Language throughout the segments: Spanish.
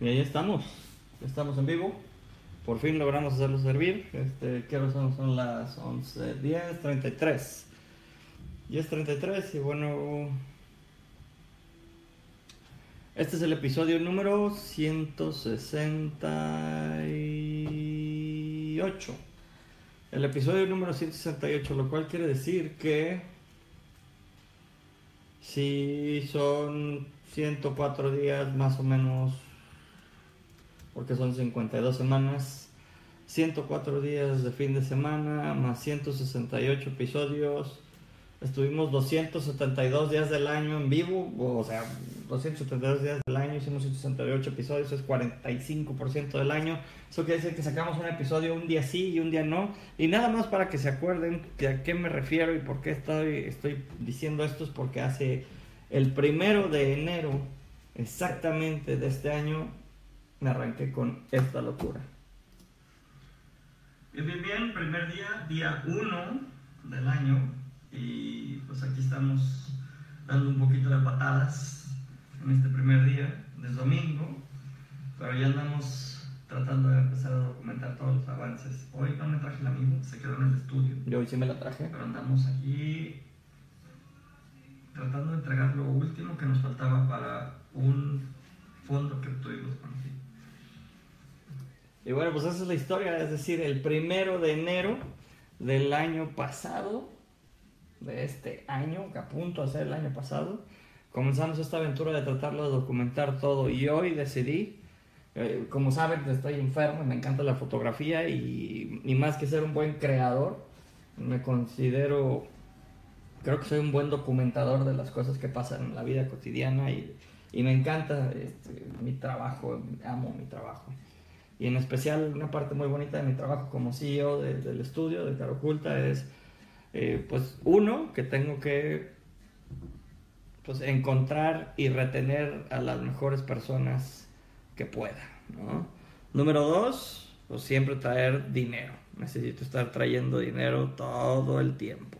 Y ahí estamos. Estamos en vivo. Por fin logramos hacerlo servir. Este, ¿Qué hora son? Son las 11, 10, 33. 10, 33 y bueno... Este es el episodio número 168. El episodio número 168, lo cual quiere decir que si son 104 días más o menos, porque son 52 semanas, 104 días de fin de semana, más 168 episodios. Estuvimos 272 días del año en vivo, o sea, 272 días del año, hicimos 168 episodios, es 45% del año. Eso quiere decir que sacamos un episodio un día sí y un día no. Y nada más para que se acuerden de a qué me refiero y por qué estoy, estoy diciendo esto, es porque hace el primero de enero exactamente de este año me arranqué con esta locura. Bien, bien, bien, primer día, día 1 del año y pues aquí estamos dando un poquito de patadas en este primer día de domingo, pero ya andamos tratando de empezar a documentar todos los avances. Hoy no me traje el amigo, se quedó en el estudio. Yo hoy sí me la traje. Pero andamos aquí tratando de entregar lo último que nos faltaba para un fondo que obtuvimos con. Y bueno, pues esa es la historia, es decir, el primero de enero del año pasado, de este año, que a punto ser el año pasado, comenzamos esta aventura de tratarlo de documentar todo y hoy decidí, eh, como saben, estoy enfermo y me encanta la fotografía y, y más que ser un buen creador, me considero creo que soy un buen documentador de las cosas que pasan en la vida cotidiana y, y me encanta este, mi trabajo, amo mi trabajo. Y en especial una parte muy bonita de mi trabajo como CEO del estudio de Caro Oculta es, eh, pues, uno, que tengo que pues, encontrar y retener a las mejores personas que pueda. ¿no? Número dos, pues siempre traer dinero. Necesito estar trayendo dinero todo el tiempo.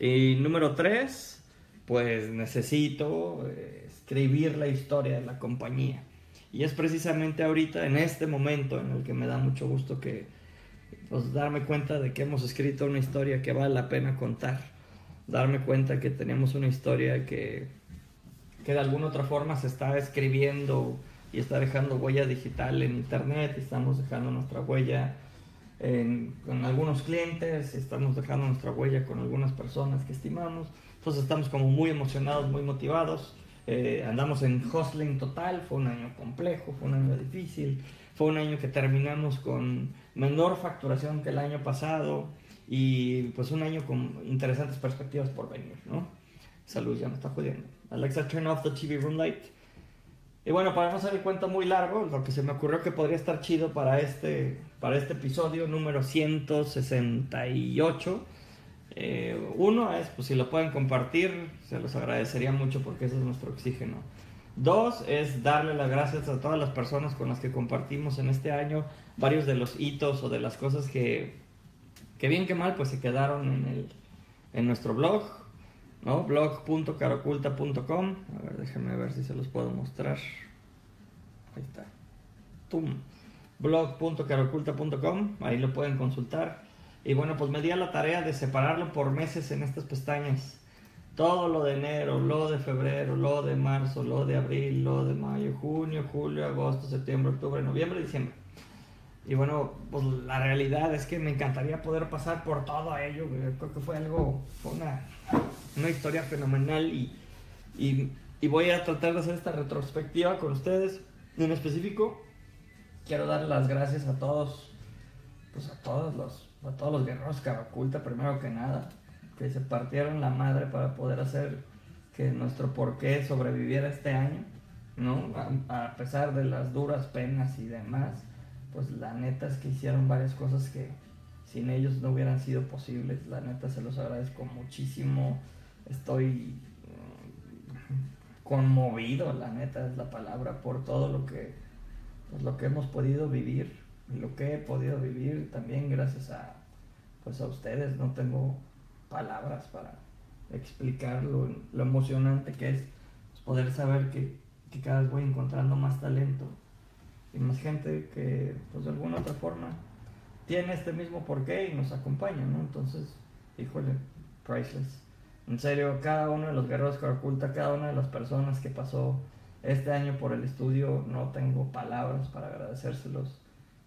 Y número tres, pues necesito eh, escribir la historia de la compañía. Y es precisamente ahorita, en este momento, en el que me da mucho gusto que, pues, darme cuenta de que hemos escrito una historia que vale la pena contar. Darme cuenta que tenemos una historia que, que de alguna otra forma se está escribiendo y está dejando huella digital en internet, estamos dejando nuestra huella con algunos clientes, estamos dejando nuestra huella con algunas personas que estimamos, entonces estamos como muy emocionados, muy motivados, eh, andamos en hustling total, fue un año complejo, fue un año difícil, fue un año que terminamos con menor facturación que el año pasado y pues un año con interesantes perspectivas por venir, ¿no? Salud, ya me está jodiendo. Alexa, turn off the TV room light. Y bueno, para no hacer el cuento muy largo, lo que se me ocurrió que podría estar chido para este, para este episodio número 168. Eh, uno es, pues si lo pueden compartir, se los agradecería mucho porque ese es nuestro oxígeno. Dos es darle las gracias a todas las personas con las que compartimos en este año varios de los hitos o de las cosas que, que bien que mal, pues se quedaron en, el, en nuestro blog ¿no? blog.caroculta.com. A ver, déjenme ver si se los puedo mostrar. Ahí está. Blog.caroculta.com, ahí lo pueden consultar. Y bueno, pues me di a la tarea de separarlo por meses en estas pestañas. Todo lo de enero, lo de febrero, lo de marzo, lo de abril, lo de mayo, junio, julio, agosto, septiembre, octubre, noviembre, diciembre. Y bueno, pues la realidad es que me encantaría poder pasar por todo ello. Creo que fue algo, fue una una historia fenomenal y, y, voy a tratar de hacer esta retrospectiva con ustedes. En específico, quiero dar las gracias a todos, pues a todos los, a todos los guerreros Caraculta, primero que nada, que se partieron la madre para poder hacer que nuestro porqué sobreviviera este año, ¿no? A, pesar de las duras penas y demás, pues la neta es que hicieron varias cosas que sin ellos no hubieran sido posibles. La neta se los agradezco muchísimo estoy mm, conmovido, la neta es la palabra, por todo lo que, pues, lo que hemos podido vivir, lo que he podido vivir también gracias a, pues, a ustedes. No tengo palabras para explicar lo, emocionante que es pues, poder saber que, que cada vez voy encontrando más talento y más gente que, pues de alguna otra forma, tiene este mismo porqué y nos acompaña, ¿no? Entonces, híjole, priceless. En serio, cada uno de los guerreros que oculta, cada una de las personas que pasó este año por el estudio, no tengo palabras para agradecérselos.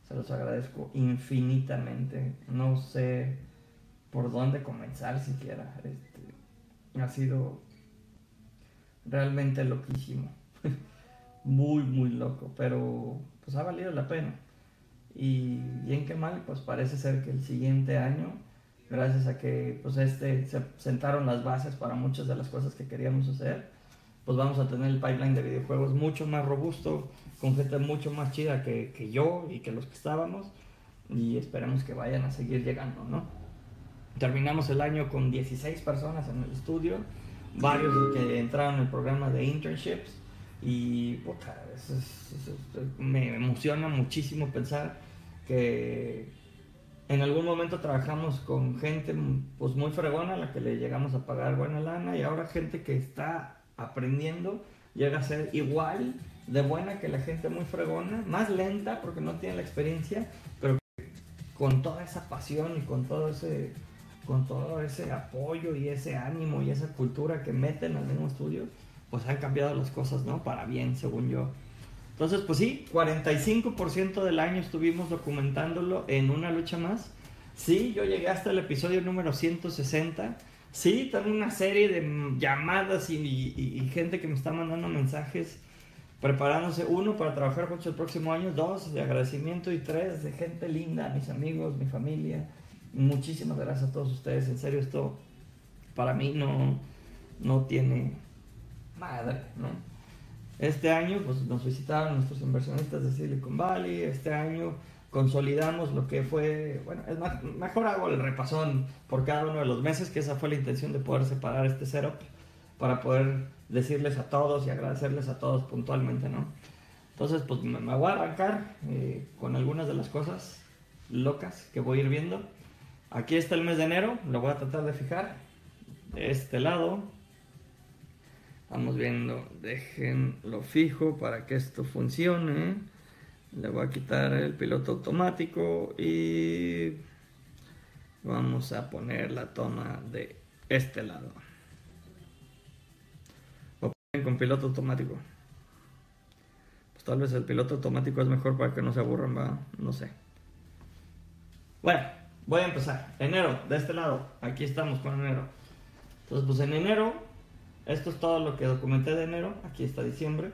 Se los agradezco infinitamente. No sé por dónde comenzar siquiera. Este, ha sido realmente loquísimo. muy, muy loco. Pero pues ha valido la pena. Y bien que mal, pues parece ser que el siguiente año, gracias a que pues este se sentaron las bases para muchas de las cosas que queríamos hacer, pues vamos a tener el pipeline de videojuegos mucho más robusto, con gente mucho más chida que, que yo y que los que estábamos, y esperemos que vayan a seguir llegando, ¿no? Terminamos el año con 16 personas en el estudio, varios que entraron en el programa de internships, y puta, me emociona muchísimo pensar que en algún momento trabajamos con gente pues muy fregona a la que le llegamos a pagar buena lana y ahora gente que está aprendiendo llega a ser igual de buena que la gente muy fregona, más lenta porque no tiene la experiencia, pero con toda esa pasión y con todo ese con todo ese apoyo y ese ánimo y esa cultura que meten al mismo estudio, pues han cambiado las cosas, ¿no? Para bien, según yo. Entonces, pues sí, 45% del año estuvimos documentándolo en una lucha más. Sí, yo llegué hasta el episodio número 160. Sí, tengo una serie de llamadas y, gente que me está mandando mensajes preparándose, uno, para trabajar juntos el próximo año, dos, de agradecimiento y tres, de gente linda, mis amigos, mi familia. Muchísimas gracias a todos ustedes. En serio, esto para mí no, no tiene madre, ¿no? Este año pues, nos visitaron nuestros inversionistas de Silicon Valley, este año consolidamos lo que fue, bueno, es mejor hago el repasón por cada uno de los meses, que esa fue la intención de poder separar este setup para poder decirles a todos y agradecerles a todos puntualmente, ¿no? Entonces, pues me, voy a arrancar eh, con algunas de las cosas locas que voy a ir viendo. Aquí está el mes de enero, lo voy a tratar de fijar. De este lado, Vamos viendo, déjenlo fijo para que esto funcione. Le voy a quitar el piloto automático y vamos a poner la toma de este lado. Con piloto automático. Pues tal vez el piloto automático es mejor para que no se aburran, no sé. Bueno, voy a empezar. Enero, de este lado. Aquí estamos con enero. Entonces, pues en enero esto es todo lo que documenté de enero. Aquí está diciembre.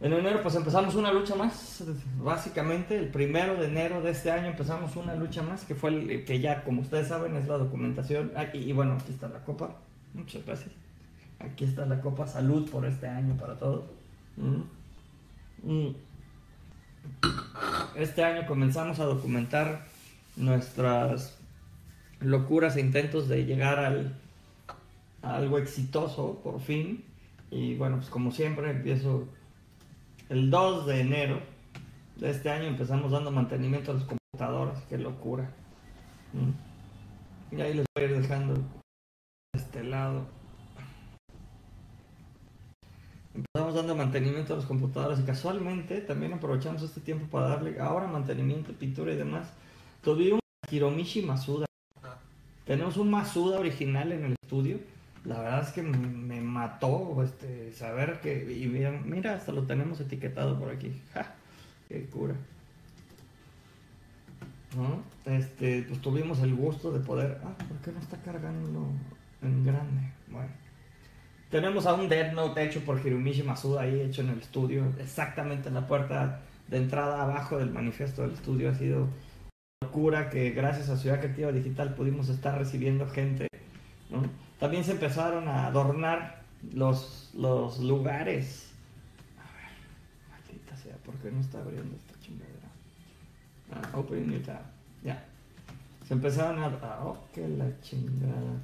En enero pues empezamos una lucha más, básicamente el primero de enero de este año empezamos una lucha más, que fue el que ya como ustedes saben es la documentación, ah, y, bueno, aquí está la copa, muchas gracias, aquí está la copa, salud por este año para todos. Mm. Mm. Este año comenzamos a documentar nuestras locuras e intentos de llegar al algo exitoso por fin. Y bueno, pues como siempre empiezo el 2 de enero de este año empezamos dando mantenimiento a los computadoras, qué locura. Y ahí les voy a ir dejando este lado. Empezamos dando mantenimiento a los computadores y casualmente también aprovechamos este tiempo para darle ahora mantenimiento, pintura y demás. Tuvimos Hiromishi Masuda. Tenemos un Masuda original en el estudio la verdad es que me, mató este, saber que. Y mira, hasta lo tenemos etiquetado por aquí. ¡Ja! ¡Qué cura! Este, pues tuvimos el gusto de poder. Ah, ¿por qué no está cargando en grande? Bueno. Tenemos a un Dead Note hecho por Hiromishi Masuda ahí, hecho en el estudio, exactamente en la puerta de entrada abajo del manifiesto del estudio. Ha sido locura que gracias a Ciudad Creativa Digital pudimos estar recibiendo gente. También se empezaron a adornar los, los lugares. A ver, maldita sea, ¿por qué no está abriendo esta chingadera? Ah, open new tab. Ya. Se empezaron a. Ah, oh, que la chingada.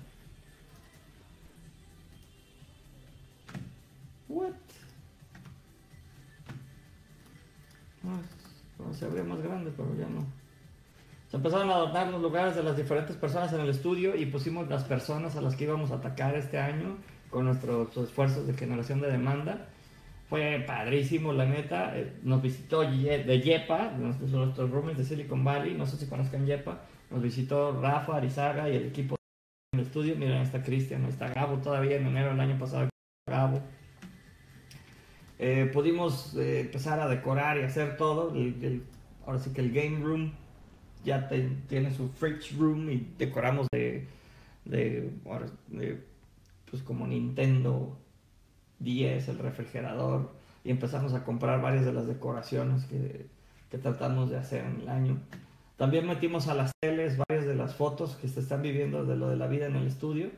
What? No, se abría más grande, pero ya no empezaron a adornar los lugares de las diferentes personas en el estudio y pusimos las personas a las que íbamos a atacar este año con nuestros esfuerzos de generación de demanda. fue padrísimo, la neta. Eh, nos visitó de Yepa, nuestros roomies de Silicon Valley. No sé si conozcan Yepa. Nos visitó Rafa, Arizaga y el equipo en el estudio. Miren, ahí está Cristian, ahí está Gabo todavía en enero del año pasado. Gabo. Eh, pudimos eh, empezar a decorar y hacer todo. ahora sí que el game room ya tiene su fridge room y decoramos de, de, pues como Nintendo 10, el refrigerador y empezamos a comprar varias de las decoraciones que, que tratamos de hacer en el año. También metimos a las teles varias de las fotos que se están viviendo de lo de la vida en el estudio.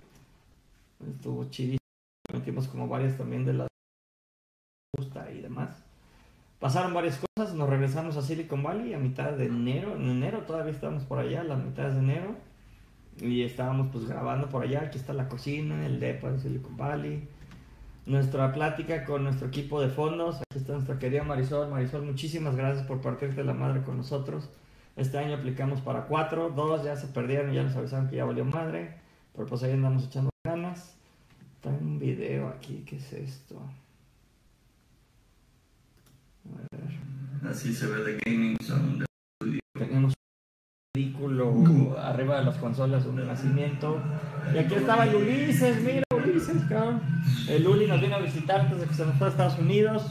Estuvo chidísimo. Metimos como varias también de las y demás. Pasaron varias cosas, nos regresamos a Silicon Valley a mitad de enero, en enero todavía estábamos por allá, las mitades de enero, y estábamos pues grabando por allá, aquí está la cocina, el depo de Silicon Valley, nuestra plática con nuestro equipo de fondos, aquí está nuestra querida Marisol, Marisol, muchísimas gracias por partirte la madre con nosotros, este año aplicamos para cuatro, dos ya se perdieron, ya nos avisaron que ya valió madre, pero pues ahí andamos echando ganas, está un video aquí, ¿qué es esto? Así se ve de Gaming Zone Tenemos un vehículo arriba de las consolas, un nacimiento. Y aquí estaba el Ulises, mira Ulises, cabrón. El Uli nos vino a visitar antes de que se nos fue a Estados Unidos.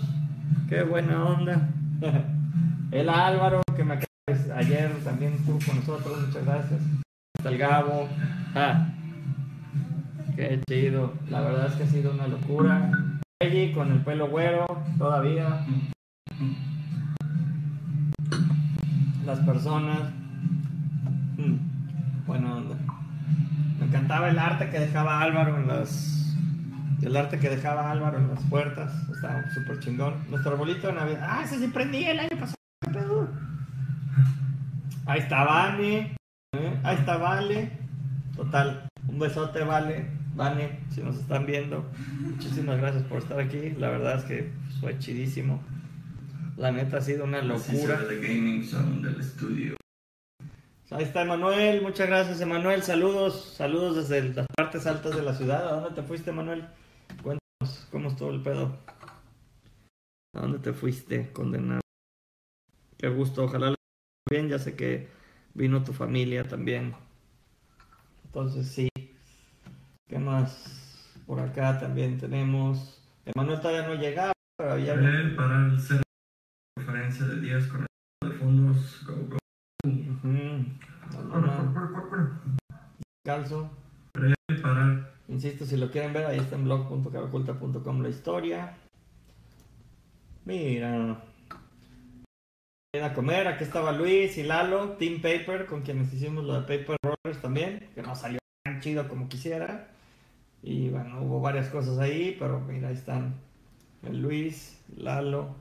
Qué buena onda. El Álvaro, que me acaba ayer también estuvo con nosotros, muchas gracias. Hasta el Gabo. Ah, qué chido. La verdad es que ha sido una locura. Allí con el pelo güero, todavía las personas. Mm, bueno. Me encantaba el arte que dejaba Álvaro en las. El arte que dejaba Álvaro en las puertas. Estaba súper chingón. Nuestro arbolito de Navidad. ¡Ah, ese sí prendí el año pasado! Ahí está Vane. ¿eh? Ahí está Vale. Total. Un besote, Vale. Vane, si nos están viendo. Muchísimas gracias por estar aquí. La verdad es que fue chidísimo. La neta ha sido una locura. de gaming son del estudio. Ahí está Emanuel, muchas gracias Emanuel, saludos, saludos desde las partes altas de la ciudad. ¿A dónde te fuiste Emanuel? Cuéntanos cómo estuvo el pedo. ¿A dónde te fuiste, condenado? Qué gusto, ojalá lo bien, ya sé que vino tu familia también. Entonces sí. ¿Qué más? Por acá también tenemos. Emanuel todavía no llegaba, pero ya. Para el de días con el de fondos. Go, go. Calzo. Preparar. Insisto, si lo quieren ver, ahí está en blog.cabaculta.com la historia. Mira. a comer, aquí estaba Luis y Lalo, Team Paper, con quienes hicimos lo de Paper Rollers también, que no salió tan chido como quisiera. Y bueno, hubo varias cosas ahí, pero mira, ahí están el Luis, Lalo,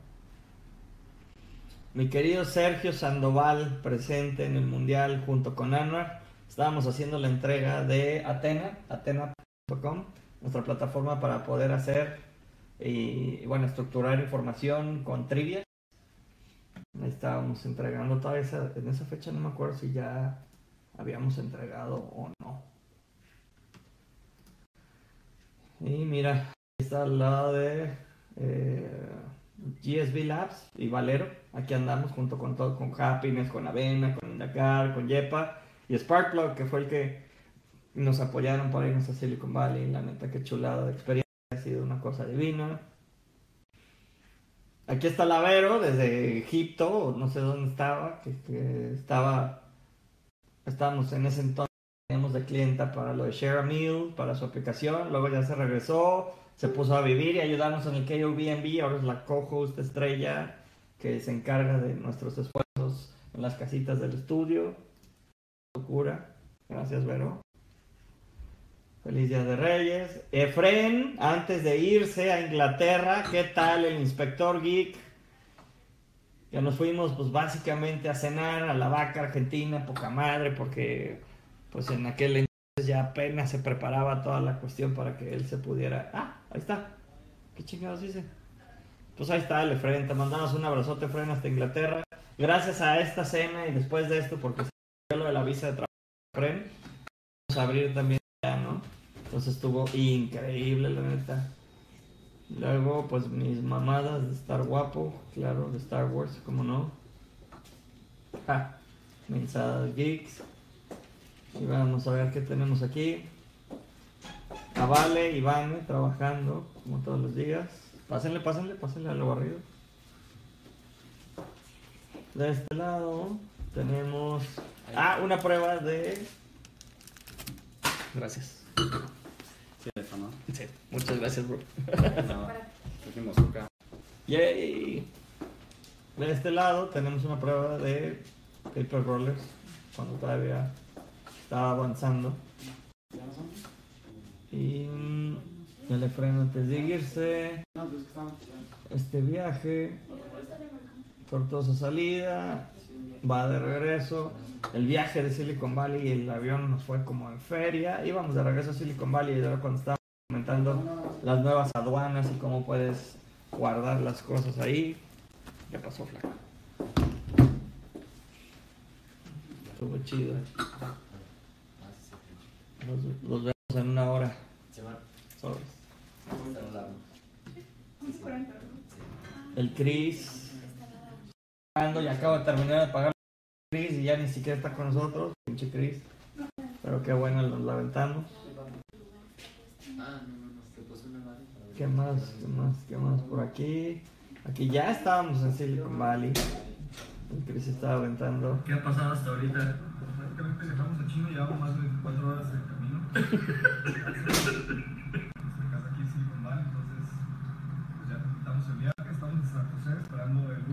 mi querido Sergio Sandoval presente en el Mundial junto con Anwar. Estábamos haciendo la entrega de Atena, atena.com, nuestra plataforma para poder hacer y, bueno, estructurar información con trivia. Ahí estábamos entregando toda esa, en esa fecha no me acuerdo si ya habíamos entregado o no. Y mira, está al lado de eh, GSB Labs y Valero. Aquí andamos junto con todo, con Happiness, con Avena, con Indacar, con Yepa y Sparkplug, que fue el que nos apoyaron para irnos a Silicon Valley. La neta, que chulada de experiencia, ha sido una cosa divina. Aquí está Lavero desde Egipto, no sé dónde estaba, que, estaba, estábamos en ese entonces, teníamos de clienta para lo de Share a Meal, para su aplicación, luego ya se regresó, se puso a vivir y ayudarnos en el KOBNB, ahora es la co-host estrella que se encarga de nuestros esfuerzos en las casitas del estudio. Locura. Gracias, Vero. Feliz Día de Reyes. Efren, antes de irse a Inglaterra, ¿qué tal el inspector geek? Ya nos fuimos, pues básicamente a cenar a la vaca argentina, poca madre, porque pues en aquel ya apenas se preparaba toda la cuestión para que él se pudiera. Ah, ahí está. ¿Qué chingados dice? Pues ahí está el Efren. Mandamos un abrazote, Efren, hasta Inglaterra. Gracias a esta cena y después de esto, porque se lo de la visa de trabajo, Efren, vamos a abrir también ya, ¿no? Entonces estuvo increíble, la neta. Luego, pues mis mamadas de estar guapo, claro, de Star Wars, como no. Ja, mensadas geeks. Y vamos a ver qué tenemos aquí. A Vale y Vane trabajando, como todos los días. Pásenle, pásenle, pásenle a lo barrido. De este lado tenemos. Ah, una prueba de. Gracias. Sí, teléfono. Sí, muchas gracias, bro. No. Yay. De este lado tenemos una prueba de paper rollers cuando todavía estaba avanzando. Y mm, ya le freno antes de irse. Que. Este viaje, tortuosa salida, va de regreso. El viaje de Silicon Valley y el avión nos fue como en feria. Íbamos de regreso a Silicon Valley y ahora cuando estábamos comentando las nuevas aduanas y cómo puedes guardar las cosas ahí. ¿Qué pasó, flaco? Estuvo chido. Los, los vemos en una hora. Sobres. El Chris. pagando Y acabo de terminar de pagar el Chris y ya ni siquiera está con nosotros. Pinche Chris. Pero qué bueno, nos la aventamos. ¿Qué más? ¿Qué más? ¿Qué más por aquí? Aquí ya estábamos en Silicon Valley. El Chris estaba aventando. ¿Qué ha pasado hasta ahorita? Prácticamente dejamos a Chino, llevamos más de 24 horas de estamos en San José esperando el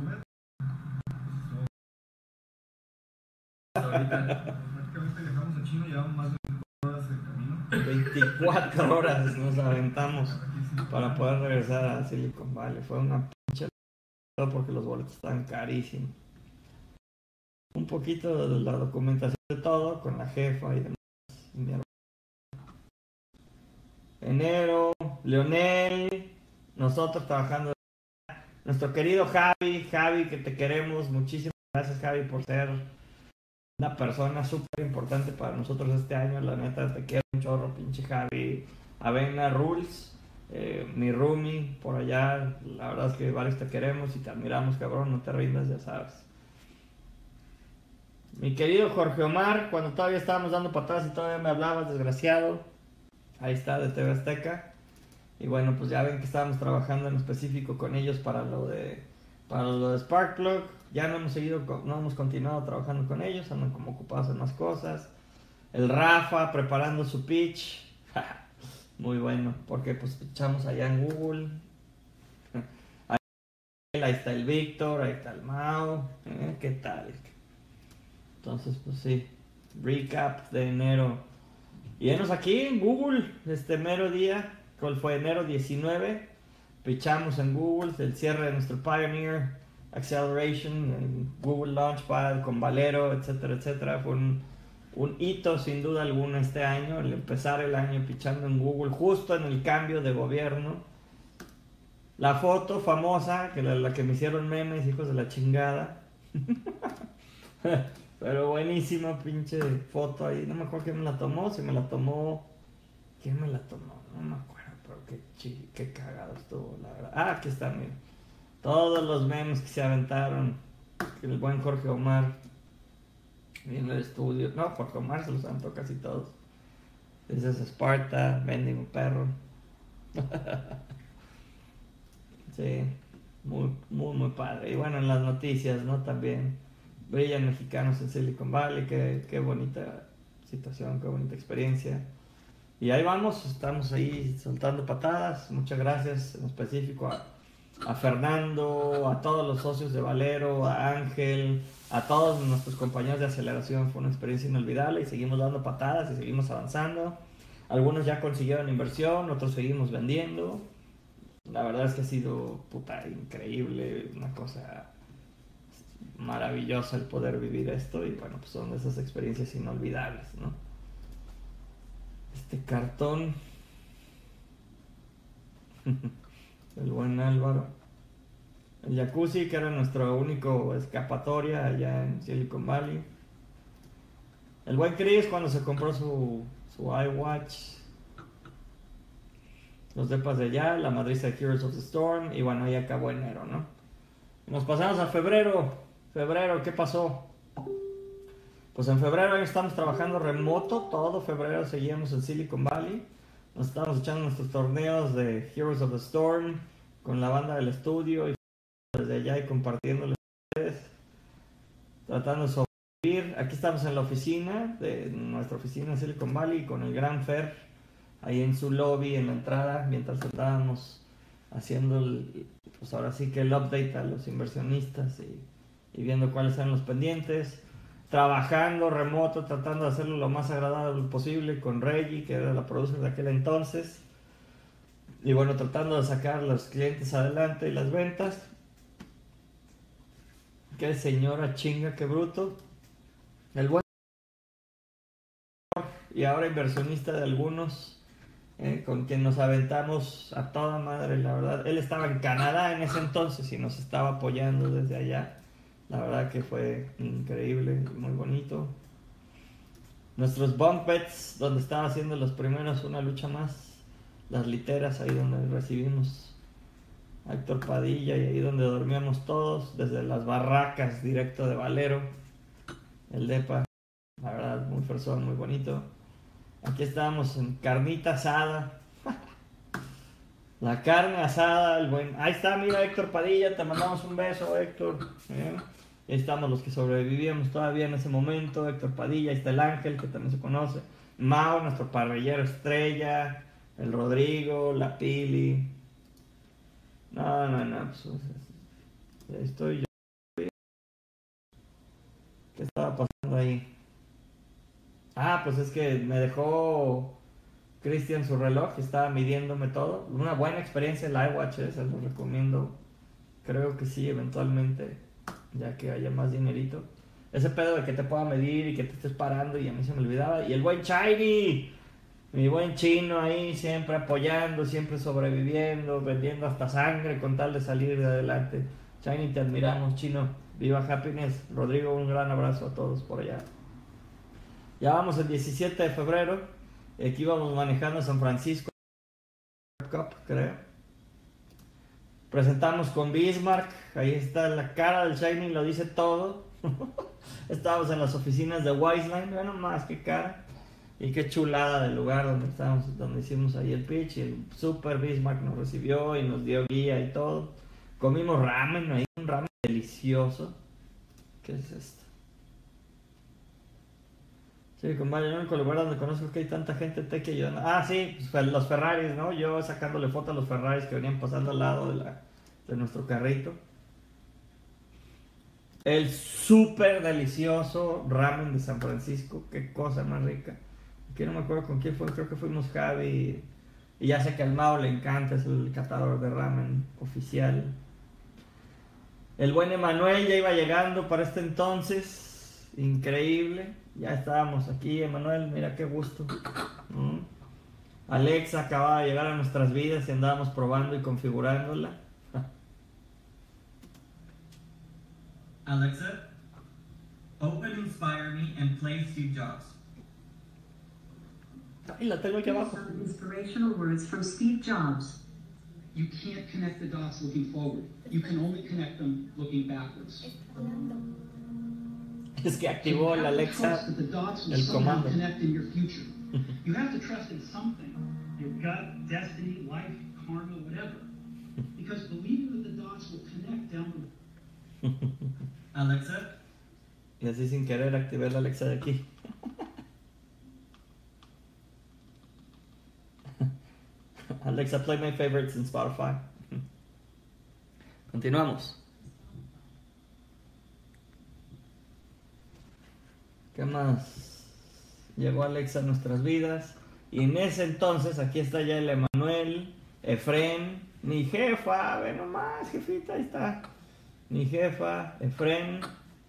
hasta ahorita. Prácticamente dejamos a Chino, llevamos más de 24 horas de camino. 24 horas nos aventamos para poder regresar a Silicon Valley. Fue una pinche porque los boletos estaban carísimos. Un poquito de la documentación de todo con la jefa y demás. Enero, Leonel, nosotros trabajando. Nuestro querido Javi, Javi, que te queremos. Muchísimas gracias, Javi, por ser una persona súper importante para nosotros este año. La neta, te quiero un chorro, pinche Javi. Avena Rules, eh, mi roomie por allá. La verdad es que varios te queremos y te admiramos, cabrón. No te rindas, ya sabes. Mi querido Jorge Omar, cuando todavía estábamos dando patadas y todavía me hablabas, desgraciado. Ahí está, de TV Azteca. Y bueno, pues ya ven que estábamos trabajando en específico con ellos para lo de para lo de Sparkplug. Ya no hemos seguido, no hemos continuado trabajando con ellos, andan como ocupados en más cosas. El Rafa preparando su pitch. Muy bueno, porque pues echamos allá en Google. Ahí está el Víctor, ahí está el Mao. ¿eh? ¿Qué tal? Entonces, pues sí, recap de enero. Y enos aquí en Google, este mero día, cuál fue enero 19. Pichamos en Google el cierre de nuestro Pioneer Acceleration en Google Launchpad con Valero, etcétera, etcétera. Fue un, un hito sin duda alguna este año, el empezar el año pichando en Google justo en el cambio de gobierno. La foto famosa, que la, la que me hicieron memes, hijos de la chingada. Pero buenísima pinche foto ahí. No me acuerdo quién me la tomó. Si me la tomó. ¿Quién me la tomó? No me acuerdo. Pero qué, chi- qué cagado estuvo, la verdad. Ah, aquí está, miren. Todos los memes que se aventaron. El buen Jorge Omar. Viendo el estudio. No, Jorge Omar se los aventó casi todos. Ese es Sparta, Mendigo Perro. sí, muy, muy, muy padre. Y bueno, en las noticias, ¿no? También brillan mexicanos en Silicon Valley. Qué, qué bonita situación, qué bonita experiencia. Y ahí vamos, estamos ahí soltando patadas. Muchas gracias en específico a, a Fernando, a todos los socios de Valero, a Ángel, a todos nuestros compañeros de aceleración. Fue una experiencia inolvidable y seguimos dando patadas y seguimos avanzando. Algunos ya consiguieron inversión, otros seguimos vendiendo. La verdad es que ha sido puta increíble, una cosa maravillosa el poder vivir esto y bueno, pues son esas experiencias inolvidables, ¿no? Este cartón. el buen Álvaro. El jacuzzi, que era nuestro único escapatoria allá en Silicon Valley. El buen Chris cuando se compró su, su iWatch. los depas de allá, la madriza de Heroes of the Storm, y bueno, ahí acabó enero, ¿no? Nos pasamos a febrero. Febrero, ¿qué pasó? Pues en febrero estamos trabajando remoto, todo febrero seguíamos en Silicon Valley. Nos estábamos echando nuestros torneos de Heroes of the Storm con la banda del estudio y desde allá y compartiéndoles ustedes, tratando de sobrevivir. Aquí estamos en la oficina, de nuestra oficina en Silicon Valley, con el Gran Fer ahí en su lobby, en la entrada, mientras estábamos haciendo, pues ahora sí que el update a los inversionistas y, y viendo cuáles eran los pendientes trabajando remoto, tratando de hacerlo lo más agradable posible con Reggie, que era la producer de aquel entonces. Y bueno, tratando de sacar los clientes adelante y las ventas. Qué señora chinga, qué bruto. El buen y ahora inversionista de algunos, eh, con quien nos aventamos a toda madre, la verdad. Él estaba en Canadá en ese entonces y nos estaba apoyando desde allá. La verdad que fue increíble, muy bonito. Nuestros bunk beds, donde estaba haciendo los primeros una lucha más. Las literas, ahí donde recibimos a Héctor Padilla y ahí donde dormíamos todos, desde las barracas directo de Valero. El DEPA, la verdad, muy persona, muy bonito. Aquí estábamos en carnita asada. La carne asada, el buen. Ahí está, mira Héctor Padilla, te mandamos un beso, Héctor. ¿eh? Estamos los que sobrevivíamos todavía en ese momento, Héctor Padilla, ahí está el Ángel, que también se conoce, Mao, nuestro parrillero estrella, el Rodrigo, la Pili. No, no, no, pues, estoy yo. ¿Qué estaba pasando ahí? Ah, pues es que me dejó Cristian su reloj, estaba midiéndome todo. Una buena experiencia el iWatch, eh, se lo recomiendo. Creo que sí, eventualmente ya que haya más dinerito. Ese pedo de que te pueda medir y que te estés parando y a mí se me olvidaba. Y el buen Shiny, mi buen chino ahí siempre apoyando, siempre sobreviviendo, vendiendo hasta sangre con tal de salir de adelante. Shiny, te admiramos, chino. Viva Happiness. Rodrigo, un gran abrazo a todos por allá. Ya vamos el 17 de febrero. Aquí vamos manejando San Francisco Cup, creo. Presentamos con Bismarck, ahí está la cara del Shining, lo dice todo. Estábamos en las oficinas de Wiseline, bueno más que cara. Y qué chulada del lugar donde estábamos, donde hicimos ahí el pitch. Y el super Bismarck nos recibió y nos dio guía y todo. Comimos ramen, ahí un ramen delicioso. ¿Qué es esto? Sí, con el único lugar donde conozco que hay tanta gente te que yo... Ah, sí, pues, los Ferraris, ¿no? Yo sacándole fotos a los Ferraris que venían pasando al lado de, nuestro carrito. El súper delicioso ramen de San Francisco, qué cosa más rica. Aquí no me acuerdo con quién fue, creo que fuimos Javi. Y ya sé que al Mao le encanta, es el catador de ramen oficial. El buen Emanuel ya iba llegando para este entonces, increíble. Ya estábamos aquí, Emanuel, mira qué gusto. Mm. Alexa acababa de llegar a nuestras vidas y andábamos probando y configurándola. Alexa, open Inspire Me and play Steve Jobs. Ahí la tengo aquí abajo. Some inspirational words from Steve Jobs. You can't connect the dots looking forward. You can only connect them looking backwards. Es que activó la Alexa el comando. You have to trust in something, your gut, destiny, life, karma, whatever. Because believing that the dots will connect down the Alexa. Y así sin querer activé la Alexa de aquí. Alexa, play my favorites in Spotify. Continuamos. ¿Qué más? Llegó Alexa a nuestras vidas. Y en ese entonces, aquí está ya el Emanuel, Efren, mi jefa, ve nomás, jefita, ahí está. Mi jefa, Efren,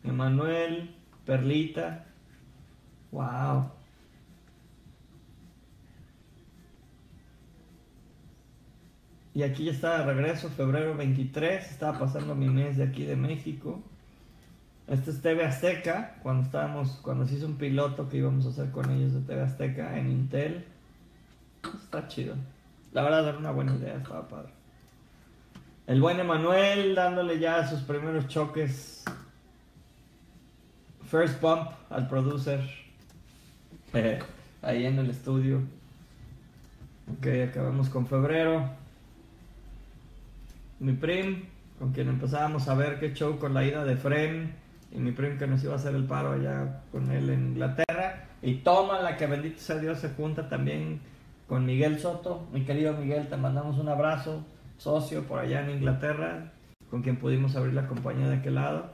Emanuel, Perlita. Wow. Y aquí ya está de regreso, febrero 23, estaba pasando mi mes de aquí de México. Este es TV Azteca, cuando estábamos, cuando se hizo un piloto que íbamos a hacer con ellos de TV Azteca en Intel. Está chido. La verdad era una buena idea, estaba padre. El buen Emanuel dándole ya sus primeros choques. First bump al producer. Ahí en el estudio. Ok, acabamos con febrero. Mi prim, con quien empezábamos a ver qué show con la ida de Fren. Y mi prim que nos iba a hacer el paro allá con él en Inglaterra. Y toma la que bendito sea Dios se junta también con Miguel Soto. Mi querido Miguel, te mandamos un abrazo. Socio por allá en Inglaterra, con quien pudimos abrir la compañía de aquel lado.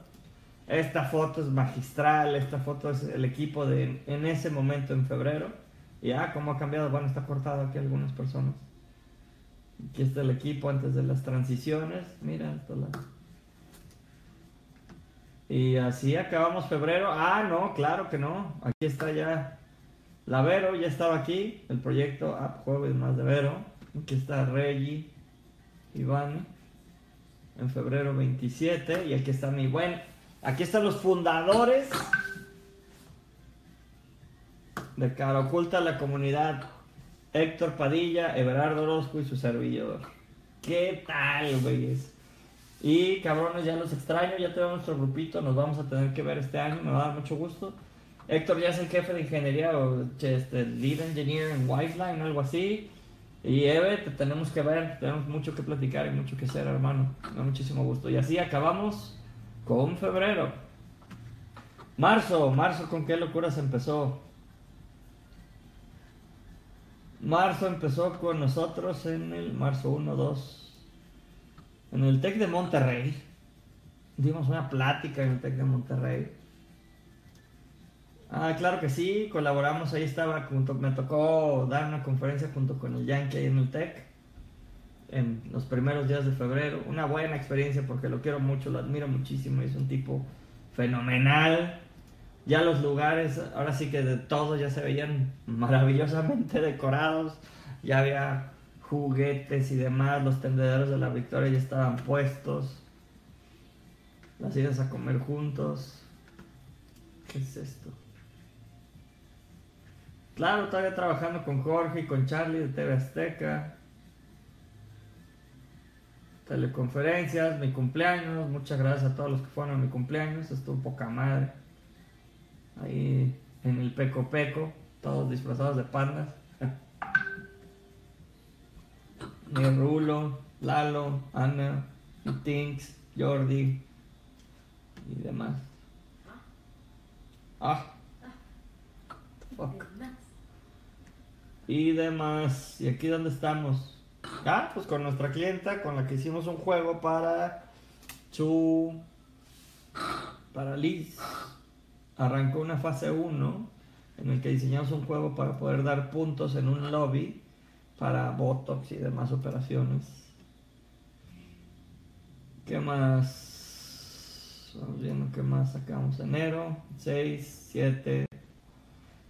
Esta foto es magistral, esta foto es el equipo de en ese momento en febrero. Y ah, cómo ha cambiado, bueno, está cortado aquí algunas personas. Aquí está el equipo antes de las transiciones, mira, esto la... Y así acabamos febrero. Ah, no, claro que no. Aquí está ya la Vero, ya estaba aquí. El proyecto App Jueves más de Vero. Aquí está Reggie, Iván, en febrero 27. Y aquí está mi buen. Aquí están los fundadores de Cara Oculta la comunidad. Héctor Padilla, Everardo Orozco y su servidor. ¿Qué tal, güeyes? Y cabrones, ya los extraño, ya tenemos nuestro grupito, nos vamos a tener que ver este año, me va a dar mucho gusto. Héctor ya es el jefe de ingeniería o este, lead engineer en Wifeline, algo así. Y Eve, te tenemos que ver, tenemos mucho que platicar y mucho que hacer, hermano. Me da muchísimo gusto. Y así acabamos con febrero. Marzo, marzo, ¿con qué locuras empezó? Marzo empezó con nosotros en el marzo 1, 2, en el TEC de Monterrey. Dimos una plática en el TEC de Monterrey. Ah, claro que sí, colaboramos, ahí estaba, me tocó dar una conferencia junto con el Yankee ahí en el TEC en los primeros días de febrero. Una buena experiencia porque lo quiero mucho, lo admiro muchísimo, es un tipo fenomenal. Ya los lugares, ahora sí que de todos ya se veían maravillosamente decorados, ya había juguetes y demás, los tendederos de la victoria ya estaban puestos, las idas a comer juntos. ¿Qué es esto? Claro, todavía trabajando con Jorge y con Charlie de TV Azteca. Teleconferencias, mi cumpleaños. Muchas gracias a todos los que fueron a mi cumpleaños. Estuvo poca madre. Ahí en el Peco Peco, todos disfrazados de pandas. Rulo, Lalo, Ana, Tinks, Jordi y demás. Ah. Fuck. Y demás. ¿Y aquí dónde estamos? Ah, pues con nuestra clienta con la que hicimos un juego para Chu. Para Liz. Arrancó una fase 1 en el que diseñamos un juego para poder dar puntos en un lobby para Botox y demás operaciones. ¿Qué más? Vamos viendo qué más sacamos. Enero, 6, 7.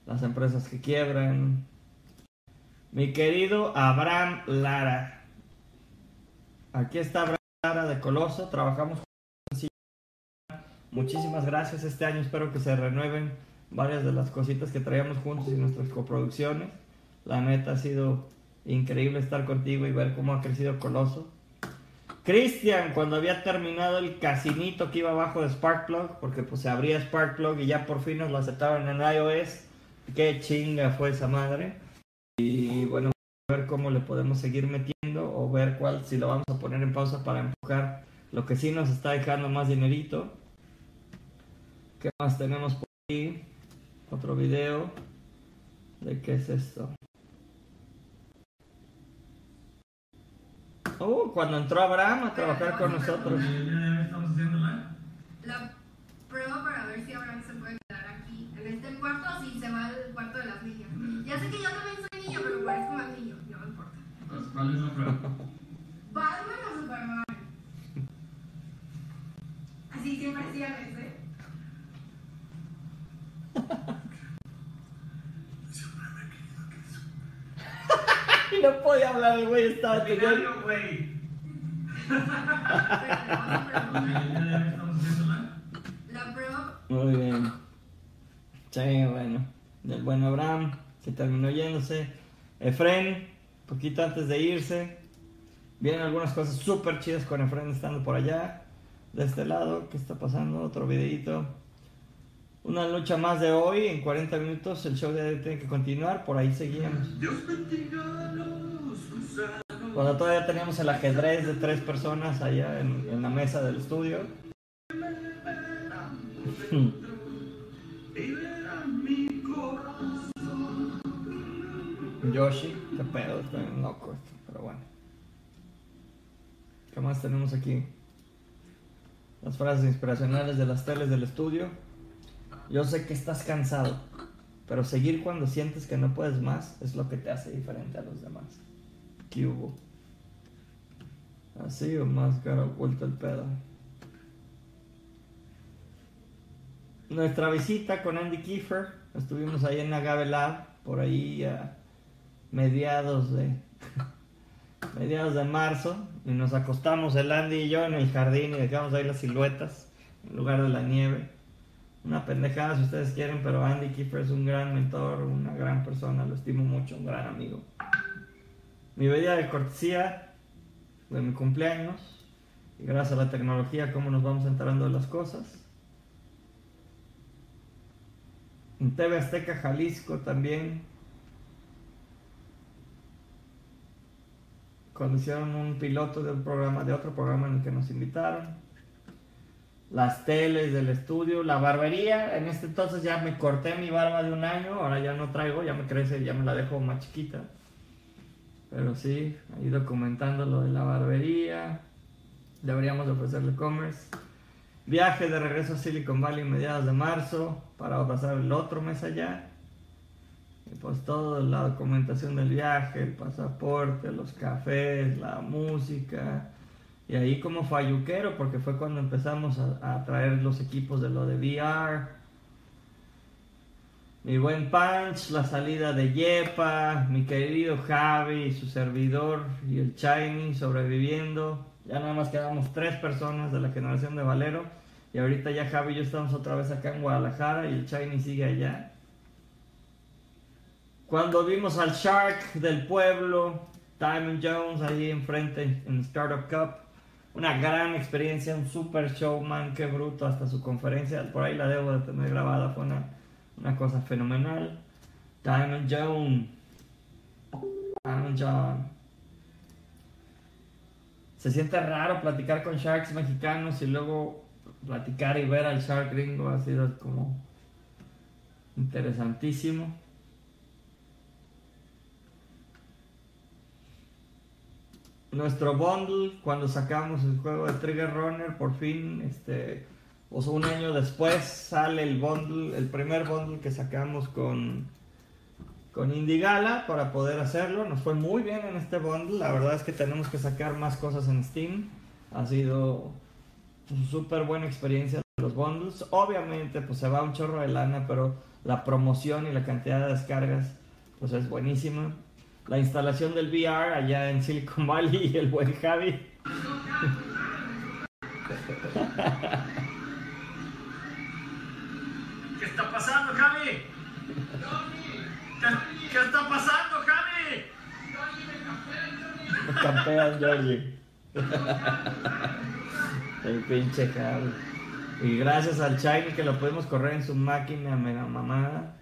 Las empresas que quiebran. Mi querido Abraham Lara. Aquí está Abraham Lara de Coloso. Trabajamos Muchísimas gracias. Este año espero que se renueven varias de las cositas que traíamos juntos y nuestras coproducciones. La neta ha sido increíble estar contigo y ver cómo ha crecido Coloso. Cristian, cuando había terminado el casinito que iba abajo de Sparkplug, porque pues se abría Sparkplug y ya por fin nos lo aceptaron en iOS. Qué chinga fue esa madre. Y bueno, ver cómo le podemos seguir metiendo o ver cuál, si lo vamos a poner en pausa para empujar lo que sí nos está dejando más dinerito. ¿Qué más tenemos por aquí? Otro video. ¿De qué es esto? Oh, cuando entró Abraham a trabajar con nosotros. estamos haciendo la... La prueba para ver si Abraham se puede quedar aquí, en este cuarto, o si se va al cuarto de las niñas. Ya sé que yo también soy niño, pero parezco más niño, no me importa. Pues, ¿Cuál es la prueba? Batman o Superman. Así siempre hacían ese. no podía hablar, el güey estaba teniendo... Güey. estamos haciendo la... La prueba Muy bien. Sí, bueno. Del buen Abraham, que terminó yéndose. Efren, poquito antes de irse. Vienen algunas cosas súper chidas con Efren estando por allá. De este lado, ¿qué está pasando? Otro videito. Una lucha más de hoy, en 40 minutos el show de tiene que continuar, por ahí seguimos. Cuando todavía teníamos el ajedrez de tres personas allá en, en la mesa del estudio. Yoshi, qué pedo, estoy loco esto, pero bueno. ¿Qué más tenemos aquí? Las frases inspiracionales de las teles del estudio. Yo sé que estás cansado, pero seguir cuando sientes que no puedes más es lo que te hace diferente a los demás. ¿Qué hubo? Así o más cara oculta el pedo. Nuestra visita con Andy Kiefer, estuvimos ahí en Agave Lab, por ahí a mediados de mediados de marzo y nos acostamos el Andy y yo en el jardín y dejamos ahí las siluetas en lugar de la nieve. Una pendejada si ustedes quieren, pero Andy Kiefer es un gran mentor, una gran persona, lo estimo mucho, un gran amigo. Mi bebida de cortesía de mi cumpleaños y gracias a la tecnología cómo nos vamos enterando de las cosas. En TV Azteca Jalisco también cuando hicieron un piloto de un programa, de otro programa en el que nos invitaron. Las teles del estudio, la barbería. En este entonces ya me corté mi barba de un año, ahora ya no traigo, ya me crece, ya me la dejo más chiquita. Pero sí, ahí documentando lo de la barbería. Deberíamos ofrecerle commerce. Viaje de regreso a Silicon Valley mediados de marzo para pasar el otro mes allá. Y pues toda la documentación del viaje, el pasaporte, los cafés, la música. Y ahí como falluquero, porque fue cuando empezamos a, traer los equipos de lo de VR. Mi buen Punch, la salida de Yepa, mi querido Javi, su servidor y el Shiny sobreviviendo. Ya nada más quedamos tres personas de la generación de Valero. Y ahorita ya Javi y yo estamos otra vez acá en Guadalajara y el Shiny sigue allá. Cuando vimos al Shark del pueblo, Diamond Jones ahí enfrente en Startup Cup, una gran experiencia, un super showman, qué bruto, hasta su conferencia, por ahí la debo de tener grabada, fue una, una cosa fenomenal. Diamond Jones, Diamond John. Se siente raro platicar con Sharks mexicanos y luego platicar y ver al Shark gringo ha sido como interesantísimo. Nuestro bundle cuando sacamos el juego de Trigger Runner por fin este o un año después sale el bundle el primer bundle que sacamos con con Indigala para poder hacerlo. Nos fue muy bien en este bundle la verdad es que tenemos que sacar más cosas en Steam. Ha sido súper buena experiencia los bundles. Obviamente pues se va un chorro de lana pero la promoción y la cantidad de descargas pues es buenísima la instalación del VR allá en Silicon Valley y el buen Javi. ¿Qué está pasando, Javi? ¿Qué, qué está pasando, Javi? Campean, Georgie. El pinche Javi. Y gracias al Shiny que lo podemos correr en su máquina mega mamada.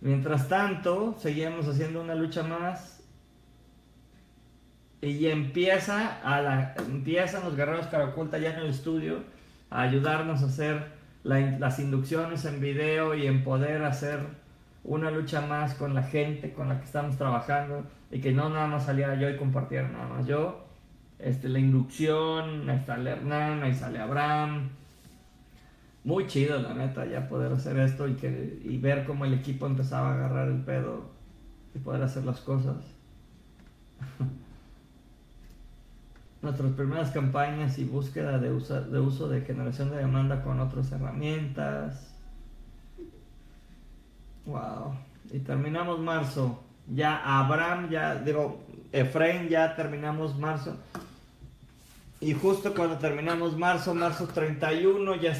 Mientras tanto, seguimos haciendo una lucha más. Y empieza a la, empiezan los guerreros cara oculta ya en el estudio a ayudarnos a hacer la- las inducciones en video y en poder hacer una lucha más con la gente con la que estamos trabajando y que no nada más saliera yo y compartiera nada más yo. Este, la inducción, ahí sale Hernán, ahí sale Abraham, muy chido, la neta, ya poder hacer esto y, que, y ver cómo el equipo empezaba a agarrar el pedo y poder hacer las cosas. Nuestras primeras campañas y búsqueda de, usa- de uso de generación de demanda con otras herramientas. Wow. Y terminamos marzo. Ya Abraham, ya digo, Efraín, ya terminamos marzo. Y justo cuando terminamos marzo, marzo 31, ya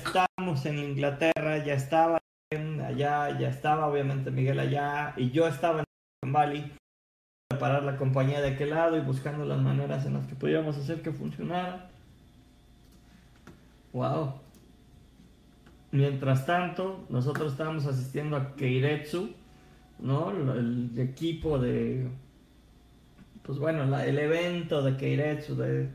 en Inglaterra, ya estaba allá, ya estaba obviamente Miguel allá, y yo estaba en Bali. preparar la compañía de aquel lado y buscando las maneras en las que pudiéramos hacer que funcionara. Wow. Mientras tanto, nosotros estábamos asistiendo a Keiretsu, ¿no? El, equipo de, pues bueno, el evento de Keiretsu, de,